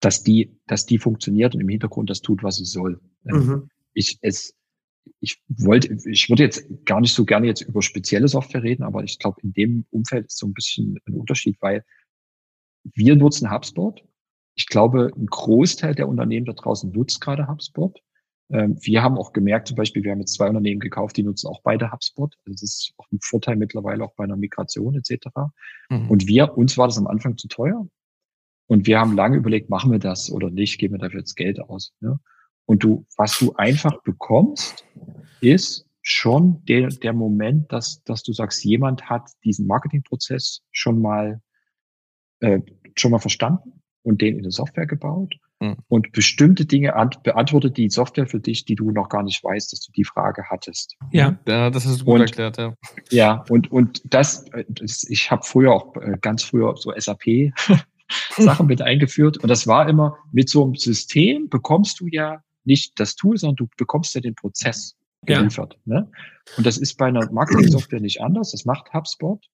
dass die, dass die funktioniert und im Hintergrund das tut, was sie soll. Ähm, mhm. Ich, es, ich wollte, ich würde jetzt gar nicht so gerne jetzt über spezielle Software reden, aber ich glaube, in dem Umfeld ist so ein bisschen ein Unterschied, weil wir nutzen HubSpot. Ich glaube, ein Großteil der Unternehmen da draußen nutzt gerade HubSpot. Ähm, wir haben auch gemerkt, zum Beispiel, wir haben jetzt zwei Unternehmen gekauft, die nutzen auch beide HubSpot. Also das ist auch ein Vorteil mittlerweile auch bei einer Migration etc. Mhm. Und wir, uns war das am Anfang zu teuer. Und wir haben lange überlegt, machen wir das oder nicht, geben wir dafür jetzt Geld aus. Ne? Und du, was du einfach bekommst, ist schon der, der Moment, dass, dass du sagst, jemand hat diesen Marketingprozess schon mal, äh, schon mal verstanden und den in eine Software gebaut mhm. und bestimmte Dinge beantwortet die Software für dich, die du noch gar nicht weißt, dass du die Frage hattest. Ja, ja das ist gut und, erklärt, ja. Ja, und, und das, das ich habe früher auch äh, ganz früher so SAP [LAUGHS] Sachen mit eingeführt und das war immer mit so einem System bekommst du ja nicht das Tool, sondern du bekommst ja den Prozess geliefert. Ja. Ne? Und das ist bei einer Marketing-Software nicht anders. Das macht HubSpot.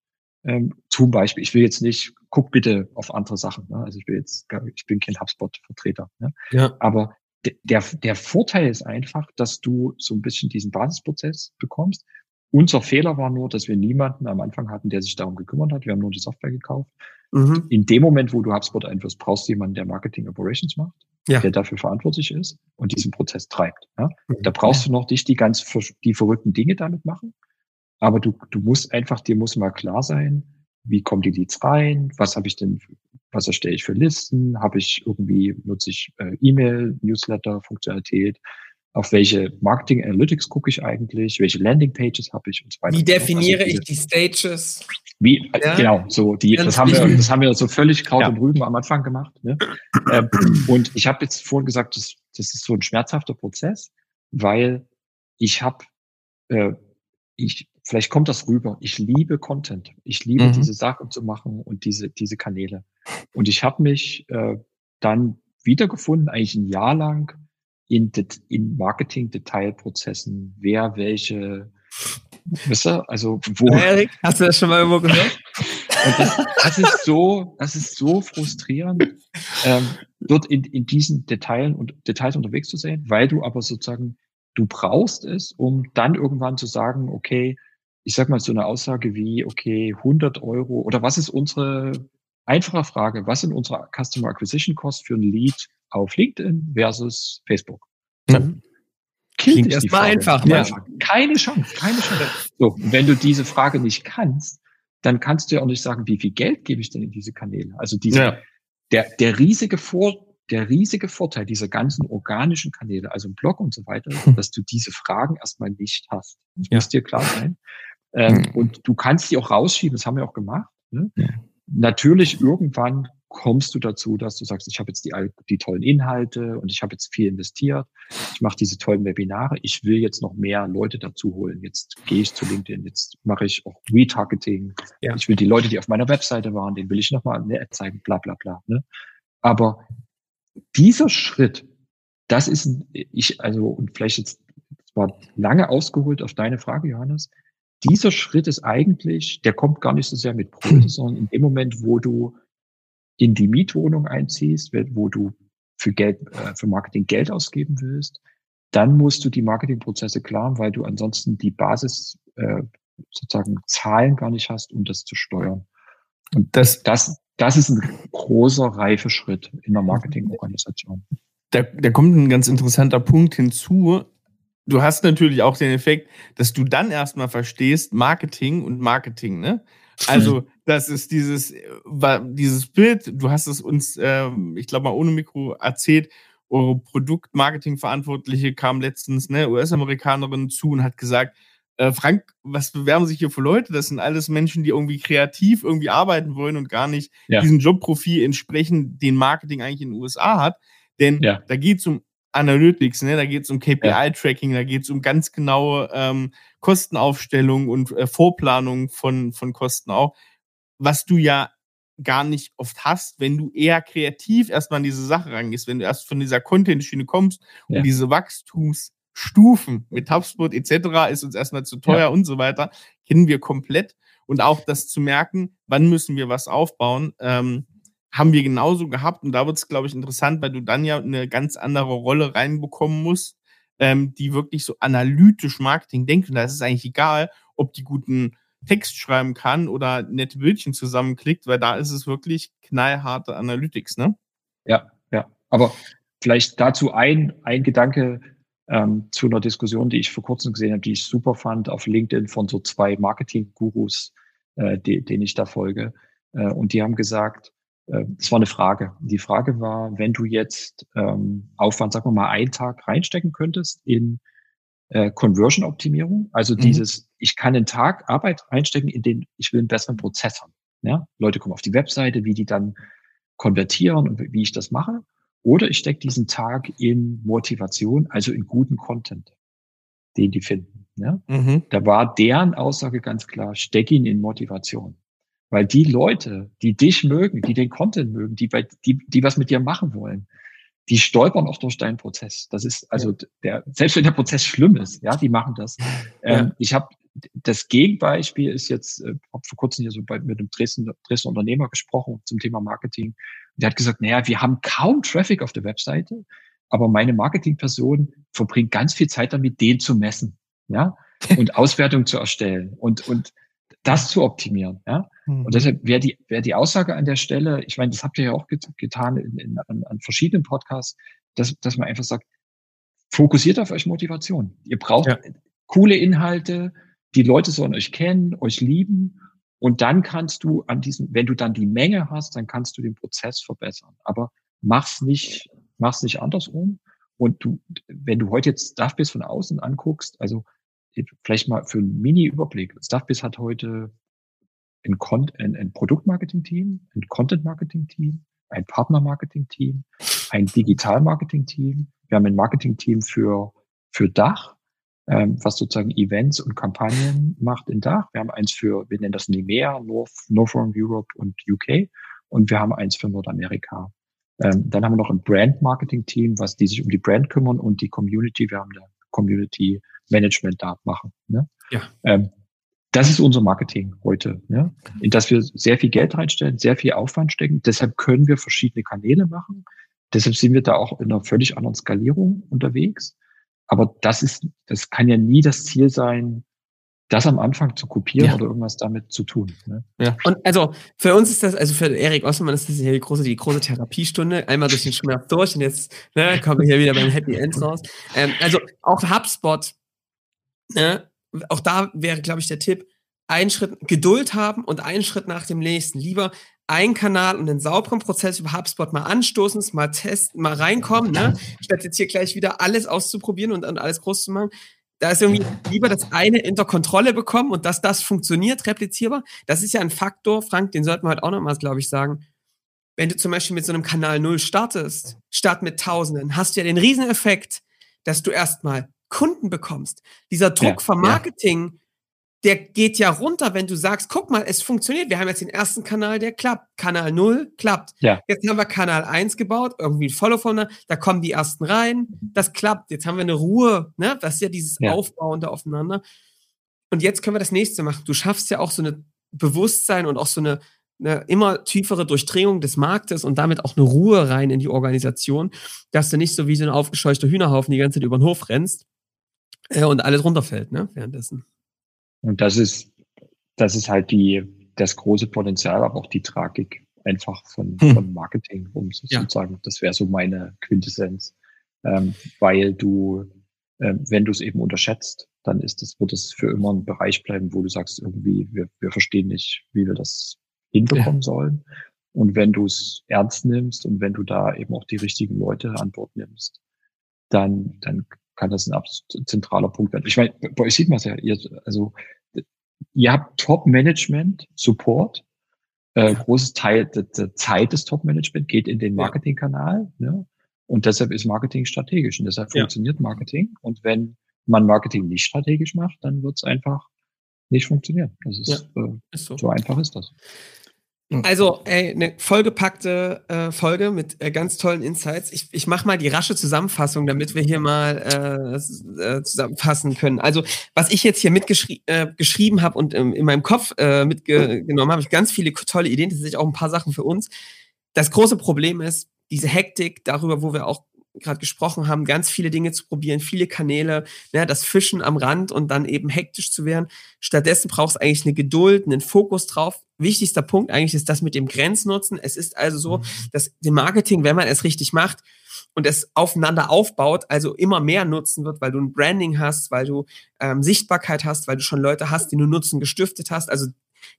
Ähm, zum Beispiel, ich will jetzt nicht, guck bitte auf andere Sachen. Ne? Also ich will jetzt, ich bin kein HubSpot-Vertreter. Ne? Ja. Aber der, der Vorteil ist einfach, dass du so ein bisschen diesen Basisprozess bekommst. Unser Fehler war nur, dass wir niemanden am Anfang hatten, der sich darum gekümmert hat. Wir haben nur die Software gekauft. Mhm. In dem Moment, wo du HubSpot einführst, brauchst du jemanden, der Marketing Operations macht ja. der dafür verantwortlich ist und diesen Prozess treibt. Ja? Da brauchst du noch nicht die ganz die verrückten Dinge damit machen, aber du, du musst einfach, dir muss mal klar sein, wie kommen die Leads rein, was habe ich denn, was erstelle ich für Listen, habe ich irgendwie, nutze ich äh, E-Mail, Newsletter, Funktionalität, auf welche Marketing Analytics gucke ich eigentlich, welche Landing Pages habe ich und so weiter. Wie definiere also, ich die Stages? Wie, ja? genau, so die, das haben wir, das haben wir so völlig Kraut ja. und Rüben am Anfang gemacht. Ne? ähm, und ich habe jetzt vorhin gesagt, das, das ist so ein schmerzhafter Prozess, weil ich habe, äh, ich, vielleicht kommt das rüber. Ich liebe Content. Ich liebe mhm. diese Sachen zu machen und diese, diese Kanäle. Und ich habe mich äh, dann wiedergefunden, eigentlich ein Jahr lang in, in Marketing-Detailprozessen, wer welche, wisst ihr, also wo. Erik, hast du das schon mal irgendwo gehört? [LAUGHS] Das, das, ist so, das ist so frustrierend, ähm, dort in, in diesen Detailen und Details unterwegs zu sein, weil du aber sozusagen, du brauchst es, um dann irgendwann zu sagen, okay, ich sag mal so eine Aussage wie, okay, 100 Euro oder was ist unsere einfache Frage, was sind unsere Customer Acquisition Costs für ein Lead auf LinkedIn versus Facebook. Mhm. Klingt erstmal einfach. Ja. Keine Chance, keine Chance. So, wenn du diese Frage nicht kannst, dann kannst du ja auch nicht sagen, wie viel Geld gebe ich denn in diese Kanäle? Also diese, ja. der, der riesige Vor, der riesige Vorteil dieser ganzen organischen Kanäle, also im Blog und so weiter, [LAUGHS] dass du diese Fragen erstmal nicht hast. Das ja. muss dir klar sein. Ähm, mhm. Und du kannst die auch rausschieben, das haben wir auch gemacht. Ne? Natürlich irgendwann kommst du dazu, dass du sagst, ich habe jetzt die, die tollen Inhalte und ich habe jetzt viel investiert, ich mache diese tollen Webinare, ich will jetzt noch mehr Leute dazu holen. Jetzt gehe ich zu LinkedIn, jetzt mache ich auch Retargeting. Ja. Ich will die Leute, die auf meiner Webseite waren, denen will ich nochmal eine Ad zeigen, bla bla bla. Ne? Aber dieser Schritt, das ist, ich, also, und vielleicht jetzt, das war lange ausgeholt auf deine Frage, Johannes, dieser Schritt ist eigentlich, der kommt gar nicht so sehr mit Brot, [CLEARS THROAT] sondern in dem Moment, wo du in die Mietwohnung einziehst, wo du für Geld, äh, für Marketing Geld ausgeben willst, dann musst du die Marketingprozesse klar, weil du ansonsten die Basis äh, sozusagen Zahlen gar nicht hast, um das zu steuern. Und das, das, das ist ein großer Reifeschritt in der Marketingorganisation. Da, da kommt ein ganz interessanter Punkt hinzu. Du hast natürlich auch den Effekt, dass du dann erstmal verstehst, Marketing und Marketing, ne? Also, das ist dieses, dieses Bild, du hast es uns, äh, ich glaube mal ohne Mikro erzählt, eure Produktmarketing-Verantwortliche kam letztens, ne, US-Amerikanerin zu und hat gesagt, äh, Frank, was bewerben sich hier für Leute? Das sind alles Menschen, die irgendwie kreativ irgendwie arbeiten wollen und gar nicht ja. diesem Jobprofil entsprechen, den Marketing eigentlich in den USA hat. Denn ja. da geht es um Analytics, ne? da geht es um KPI-Tracking, da geht es um ganz genaue ähm, Kostenaufstellung und äh, Vorplanung von, von Kosten auch, was du ja gar nicht oft hast, wenn du eher kreativ erstmal an diese Sache rangehst, wenn du erst von dieser Content-Schiene kommst ja. und diese Wachstumsstufen mit HubSpot etc. ist uns erstmal zu teuer ja. und so weiter, kennen wir komplett. Und auch das zu merken, wann müssen wir was aufbauen, ähm, haben wir genauso gehabt. Und da wird es, glaube ich, interessant, weil du dann ja eine ganz andere Rolle reinbekommen musst, ähm, die wirklich so analytisch Marketing denkt. Und da ist es eigentlich egal, ob die guten Text schreiben kann oder nette Bildchen zusammenklickt, weil da ist es wirklich knallharte Analytics, ne? Ja, ja. Aber vielleicht dazu ein, ein Gedanke ähm, zu einer Diskussion, die ich vor kurzem gesehen habe, die ich super fand, auf LinkedIn von so zwei Marketing-Gurus, äh, denen ich da folge. Äh, und die haben gesagt, es war eine Frage. Die Frage war, wenn du jetzt ähm, Aufwand, sagen wir mal, einen Tag reinstecken könntest in äh, Conversion-Optimierung, also mhm. dieses, ich kann einen Tag Arbeit reinstecken, in den ich will einen besseren Prozess haben. Ja? Leute kommen auf die Webseite, wie die dann konvertieren und wie ich das mache. Oder ich stecke diesen Tag in Motivation, also in guten Content, den die finden. Ja? Mhm. Da war deren Aussage ganz klar, steck ihn in Motivation. Weil die Leute, die dich mögen, die den Content mögen, die, bei, die, die was mit dir machen wollen, die stolpern auch durch deinen Prozess. Das ist also der, selbst wenn der Prozess schlimm ist, ja, die machen das. Ja. Ähm, ich habe das Gegenbeispiel ist jetzt, äh, habe vor kurzem hier so bei, mit einem Dresden, Dresden Unternehmer gesprochen zum Thema Marketing. Der hat gesagt, naja, wir haben kaum Traffic auf der Webseite, aber meine Marketingperson verbringt ganz viel Zeit damit, den zu messen, ja, [LAUGHS] und Auswertung zu erstellen und und das zu optimieren, ja. Mhm. Und deshalb wäre die, wäre die Aussage an der Stelle, ich meine, das habt ihr ja auch get getan in, in, an, an verschiedenen Podcasts, dass, dass man einfach sagt, fokussiert auf euch Motivation. Ihr braucht ja. coole Inhalte, die Leute sollen euch kennen, euch lieben. Und dann kannst du an diesem, wenn du dann die Menge hast, dann kannst du den Prozess verbessern. Aber mach's nicht, mach's nicht andersrum. Und du, wenn du heute jetzt Staffbiz von außen anguckst, also vielleicht mal für einen Mini-Überblick. Staffbiz hat heute ein, ein, ein Produktmarketing-Team, ein Content-Marketing-Team, ein Partner-Marketing-Team, ein Digital-Marketing-Team. Wir haben ein Marketing-Team für, für Dach, ähm, was sozusagen Events und Kampagnen macht in Dach. Wir haben eins für, wir nennen das NEMEA, North, Northern Europe und UK. Und wir haben eins für Nordamerika. Ähm, dann haben wir noch ein Brand-Marketing-Team, was die sich um die Brand kümmern und die Community. Wir haben eine Community Management da machen. Ne? Ja. Ähm, das ist unser Marketing heute, ne? in das wir sehr viel Geld reinstellen, sehr viel Aufwand stecken. Deshalb können wir verschiedene Kanäle machen. Deshalb sind wir da auch in einer völlig anderen Skalierung unterwegs. Aber das ist, das kann ja nie das Ziel sein, das am Anfang zu kopieren ja. oder irgendwas damit zu tun. Ne? Ja. Und also für uns ist das, also für Erik Ossermann ist das hier die große, die große Therapiestunde. Einmal durch den Schmerz durch und jetzt ne, kommen wir hier wieder beim Happy End raus. Ähm, also auch HubSpot Ne? Auch da wäre, glaube ich, der Tipp, einen Schritt Geduld haben und einen Schritt nach dem nächsten. Lieber einen Kanal und einen sauberen Prozess über HubSpot mal anstoßen, mal testen, mal reinkommen, ne? statt jetzt hier gleich wieder alles auszuprobieren und, und alles groß zu machen. Da ist irgendwie lieber das eine unter Kontrolle bekommen und dass das funktioniert, replizierbar. Das ist ja ein Faktor, Frank, den sollten wir heute auch nochmal, glaube ich, sagen. Wenn du zum Beispiel mit so einem Kanal Null startest, statt mit Tausenden, hast du ja den Rieseneffekt, dass du erstmal Kunden bekommst. Dieser Druck ja, vom Marketing, ja. der geht ja runter, wenn du sagst, guck mal, es funktioniert. Wir haben jetzt den ersten Kanal, der klappt. Kanal 0 klappt. Ja. Jetzt haben wir Kanal 1 gebaut, irgendwie ein Follow von da, da kommen die ersten rein, das klappt. Jetzt haben wir eine Ruhe, ne? Das ist ja dieses ja. Aufbauende aufeinander. Und jetzt können wir das nächste machen. Du schaffst ja auch so eine Bewusstsein und auch so eine eine immer tiefere Durchdringung des Marktes und damit auch eine Ruhe rein in die Organisation, dass du nicht so wie so ein aufgescheuchter Hühnerhaufen die ganze Zeit über den Hof rennst äh, und alles runterfällt, ne, währenddessen. Und das ist, das ist halt die, das große Potenzial, aber auch die Tragik einfach von, hm. von Marketing, um es ja. sozusagen, das wäre so meine Quintessenz, ähm, weil du, äh, wenn du es eben unterschätzt, dann ist es, wird es für immer ein Bereich bleiben, wo du sagst, irgendwie, wir, wir verstehen nicht, wie wir das hinbekommen ja. sollen. Und wenn du es ernst nimmst und wenn du da eben auch die richtigen Leute an Bord nimmst, dann, dann kann das ein absolut zentraler Punkt werden. Ich meine, bei euch sieht man es ja, ihr, also ihr habt Top-Management, Support, äh, großes Teil der, der Zeit des Top-Management geht in den Marketingkanal. Ne? Und deshalb ist Marketing strategisch und deshalb ja. funktioniert Marketing. Und wenn man Marketing nicht strategisch macht, dann wird es einfach nicht funktionieren. Das ist, ja, äh, ist so. so. einfach ist das. Also, ey, eine vollgepackte äh, Folge mit äh, ganz tollen Insights. Ich, ich mache mal die rasche Zusammenfassung, damit wir hier mal äh, äh zusammenfassen können. Also, was ich jetzt hier mitgeschrieben äh, habe und ähm, in meinem Kopf äh, mitgenommen habe, ich ganz viele tolle Ideen, das sind auch ein paar Sachen für uns. Das große Problem ist, diese Hektik darüber, wo wir auch gerade gesprochen haben, ganz viele Dinge zu probieren, viele Kanäle, ne, das Fischen am Rand und dann eben hektisch zu werden. Stattdessen braucht es eigentlich eine Geduld, einen Fokus drauf. Wichtigster Punkt eigentlich ist das mit dem Grenznutzen. Es ist also so, mhm. dass dem Marketing, wenn man es richtig macht und es aufeinander aufbaut, also immer mehr nutzen wird, weil du ein Branding hast, weil du ähm, Sichtbarkeit hast, weil du schon Leute hast, die du Nutzen gestiftet hast. Also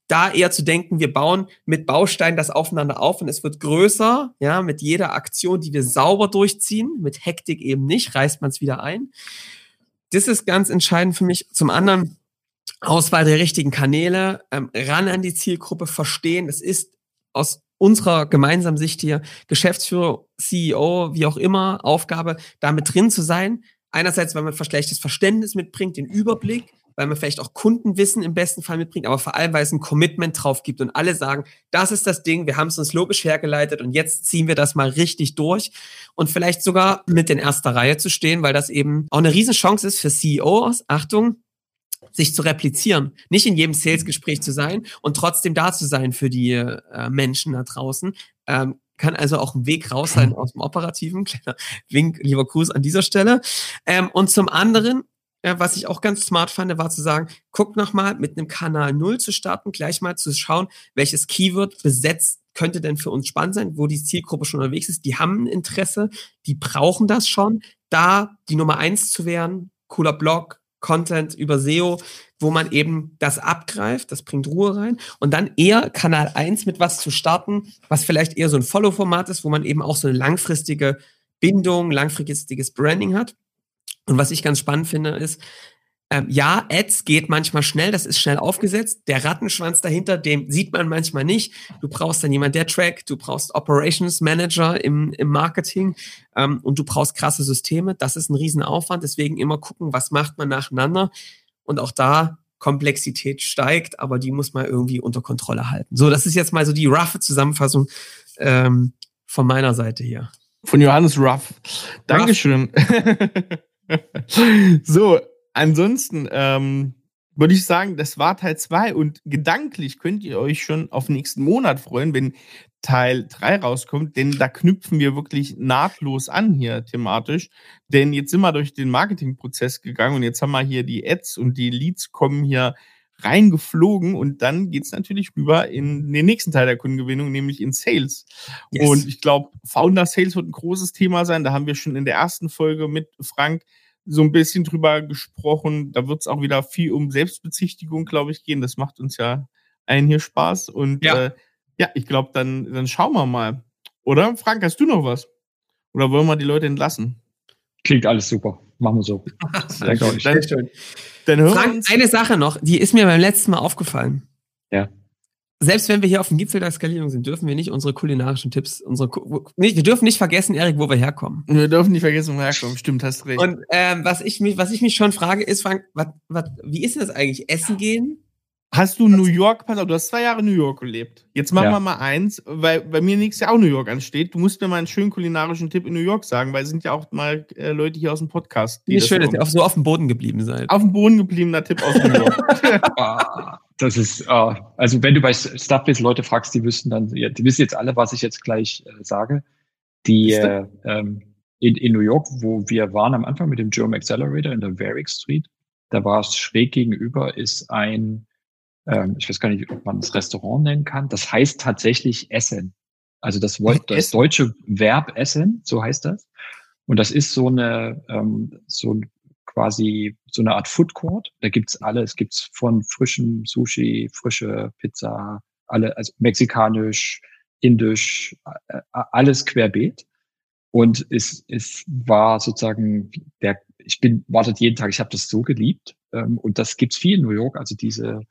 da eher zu denken, wir bauen mit Bausteinen das aufeinander auf und es wird größer, ja, mit jeder Aktion, die wir sauber durchziehen, mit Hektik eben nicht, reißt man es wieder ein. Das ist ganz entscheidend für mich. Zum anderen Auswahl der richtigen Kanäle, ähm, ran an die Zielgruppe verstehen. Das ist aus unserer gemeinsamen Sicht hier Geschäftsführer, CEO, wie auch immer, Aufgabe, da mit drin zu sein. Einerseits, weil man schlechtes Verständnis mitbringt, den Überblick, weil man vielleicht auch Kundenwissen im besten Fall mitbringt, aber vor allem, weil es ein Commitment drauf gibt und alle sagen, das ist das Ding, wir haben es uns logisch hergeleitet und jetzt ziehen wir das mal richtig durch und vielleicht sogar mit in erster Reihe zu stehen, weil das eben auch eine Riesenchance ist für CEOs, Achtung, sich zu replizieren, nicht in jedem Sales-Gespräch zu sein und trotzdem da zu sein für die äh, Menschen da draußen. Ähm, kann also auch ein Weg raus sein [LAUGHS] aus dem Operativen. Kleiner Wink, lieber Gruß an dieser Stelle. Ähm, und zum anderen ja, was ich auch ganz smart fand, war zu sagen, guck nochmal mit einem Kanal Null zu starten, gleich mal zu schauen, welches Keyword besetzt könnte denn für uns spannend sein, wo die Zielgruppe schon unterwegs ist. Die haben ein Interesse, die brauchen das schon. Da die Nummer eins zu werden, cooler Blog, Content über SEO, wo man eben das abgreift, das bringt Ruhe rein und dann eher Kanal eins mit was zu starten, was vielleicht eher so ein Follow-Format ist, wo man eben auch so eine langfristige Bindung, langfristiges Branding hat. Und was ich ganz spannend finde, ist, ähm, ja, Ads geht manchmal schnell, das ist schnell aufgesetzt. Der Rattenschwanz dahinter, den sieht man manchmal nicht. Du brauchst dann jemand, der trackt, du brauchst Operations Manager im, im Marketing ähm, und du brauchst krasse Systeme. Das ist ein Riesenaufwand. Deswegen immer gucken, was macht man nacheinander. Und auch da Komplexität steigt, aber die muss man irgendwie unter Kontrolle halten. So, das ist jetzt mal so die roughe Zusammenfassung ähm, von meiner Seite hier. Von Johannes Ruff. Dankeschön. [LAUGHS] [LAUGHS] so, ansonsten ähm, würde ich sagen, das war Teil 2 und gedanklich könnt ihr euch schon auf nächsten Monat freuen, wenn Teil 3 rauskommt, denn da knüpfen wir wirklich nahtlos an hier thematisch. Denn jetzt sind wir durch den Marketingprozess gegangen und jetzt haben wir hier die Ads und die Leads kommen hier reingeflogen und dann geht es natürlich rüber in den nächsten Teil der Kundengewinnung, nämlich in Sales. Yes. Und ich glaube, Founder Sales wird ein großes Thema sein. Da haben wir schon in der ersten Folge mit Frank so ein bisschen drüber gesprochen. Da wird es auch wieder viel um Selbstbezichtigung, glaube ich, gehen. Das macht uns ja allen hier Spaß. Und ja, äh, ja ich glaube, dann, dann schauen wir mal. Oder? Frank, hast du noch was? Oder wollen wir die Leute entlassen? Klingt alles super. Machen wir so. [LAUGHS] Danke euch. Dankeschön. Dann Frank, eine Sache noch, die ist mir beim letzten Mal aufgefallen. Ja. Selbst wenn wir hier auf dem Gipfel der Skalierung sind, dürfen wir nicht unsere kulinarischen Tipps, unsere, nicht, wir dürfen nicht vergessen, Erik, wo wir herkommen. Wir dürfen nicht vergessen, wo wir herkommen. Stimmt, hast recht. Und ähm, was, ich mich, was ich mich schon frage, ist, Frank, wat, wat, wie ist denn das eigentlich? Essen gehen? Hast du New York, pass auf, du hast zwei Jahre New York gelebt. Jetzt machen ja. wir mal eins, weil bei mir nächstes Jahr auch New York ansteht. Du musst mir mal einen schönen kulinarischen Tipp in New York sagen, weil es sind ja auch mal äh, Leute hier aus dem Podcast. Die Wie schön, dass ihr so auf dem Boden geblieben seid. Auf dem Boden gebliebener Tipp aus New York. [LAUGHS] [LAUGHS] das ist, äh, also wenn du bei Stuffbase Leute fragst, die wüssten dann, ja, die wissen jetzt alle, was ich jetzt gleich äh, sage. Die äh, ähm, in, in New York, wo wir waren am Anfang mit dem German Accelerator in der Varick Street, da war es schräg gegenüber, ist ein, ähm, ich weiß gar nicht, ob man das Restaurant nennen kann. Das heißt tatsächlich Essen. Also das, Wort, [LAUGHS] das deutsche Verb Essen, so heißt das. Und das ist so eine, ähm, so quasi so eine Art Food Court. Da gibt's alles. Gibt's von frischem Sushi, frische Pizza, alle, also mexikanisch, indisch, alles querbeet. Und es, es war sozusagen der, ich bin, wartet jeden Tag, ich habe das so geliebt. Ähm, und das gibt's viel in New York, also diese,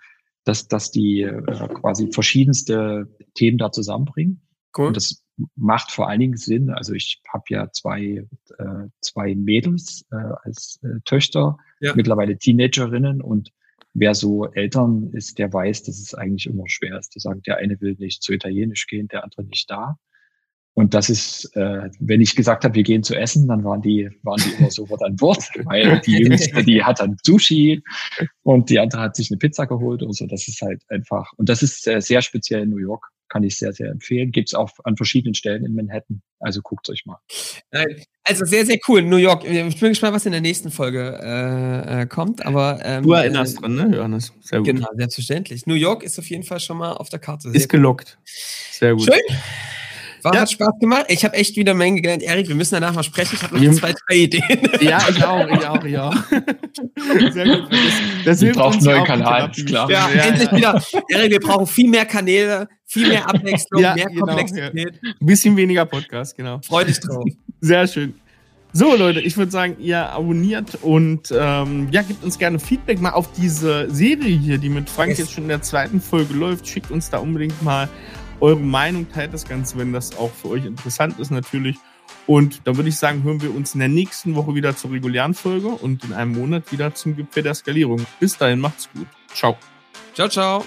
dass, dass die äh, quasi verschiedenste Themen da zusammenbringen. Cool. Und das macht vor allen Dingen Sinn. Also ich habe ja zwei, äh, zwei Mädels äh, als äh, Töchter, ja. mittlerweile Teenagerinnen und wer so Eltern ist, der weiß, dass es eigentlich immer schwer ist zu sagen, der eine will nicht zu Italienisch gehen, der andere nicht da. Und das ist, äh, wenn ich gesagt habe, wir gehen zu essen, dann waren die, waren die immer sofort an Bord, [LAUGHS] weil die Jüngste, die hat dann Sushi und die andere hat sich eine Pizza geholt und so. Das ist halt einfach, und das ist äh, sehr speziell in New York kann ich sehr, sehr empfehlen. Gibt es auch an verschiedenen Stellen in Manhattan. Also guckt euch mal. Also sehr, sehr cool. New York. Ich bin gespannt, was in der nächsten Folge äh, äh kommt. Aber ähm, du erinnerst äh, dran, ne, Johannes? Sehr gut. Genau, selbstverständlich. New York ist auf jeden Fall schon mal auf der Karte. Sehr ist gelockt. Sehr gut. Schön. War, ja. Hat Spaß gemacht. Ich habe echt wieder Menge gelernt. Erik, wir müssen danach mal sprechen. Ich habe noch zwei, drei Ideen. [LAUGHS] Ja, ich auch, ich auch, ich auch. [LAUGHS] Sehr gut. Das, das wir brauchen einen neuen Kanal, klar. Ja, ja endlich ja. wieder. Erik, wir brauchen viel mehr Kanäle, viel mehr Abwechslung, mehr genau, Komplexität. Ein bisschen weniger Podcast, genau. Freu dich drauf. Sehr schön. So, Leute, ich würde sagen, ihr abonniert und ähm, ja, gebt uns gerne Feedback mal auf diese Serie hier, die mit Frank yes. jetzt schon in der zweiten Folge läuft. Schickt uns da unbedingt mal eure Meinung, teilt das Ganze, wenn das auch für euch interessant ist natürlich. Und da würde ich sagen, hören wir uns in der nächsten Woche wieder zur regulären Folge und in einem Monat wieder zum Gipfel der Skalierung. Bis dahin, macht's gut. Ciao. Ciao, ciao.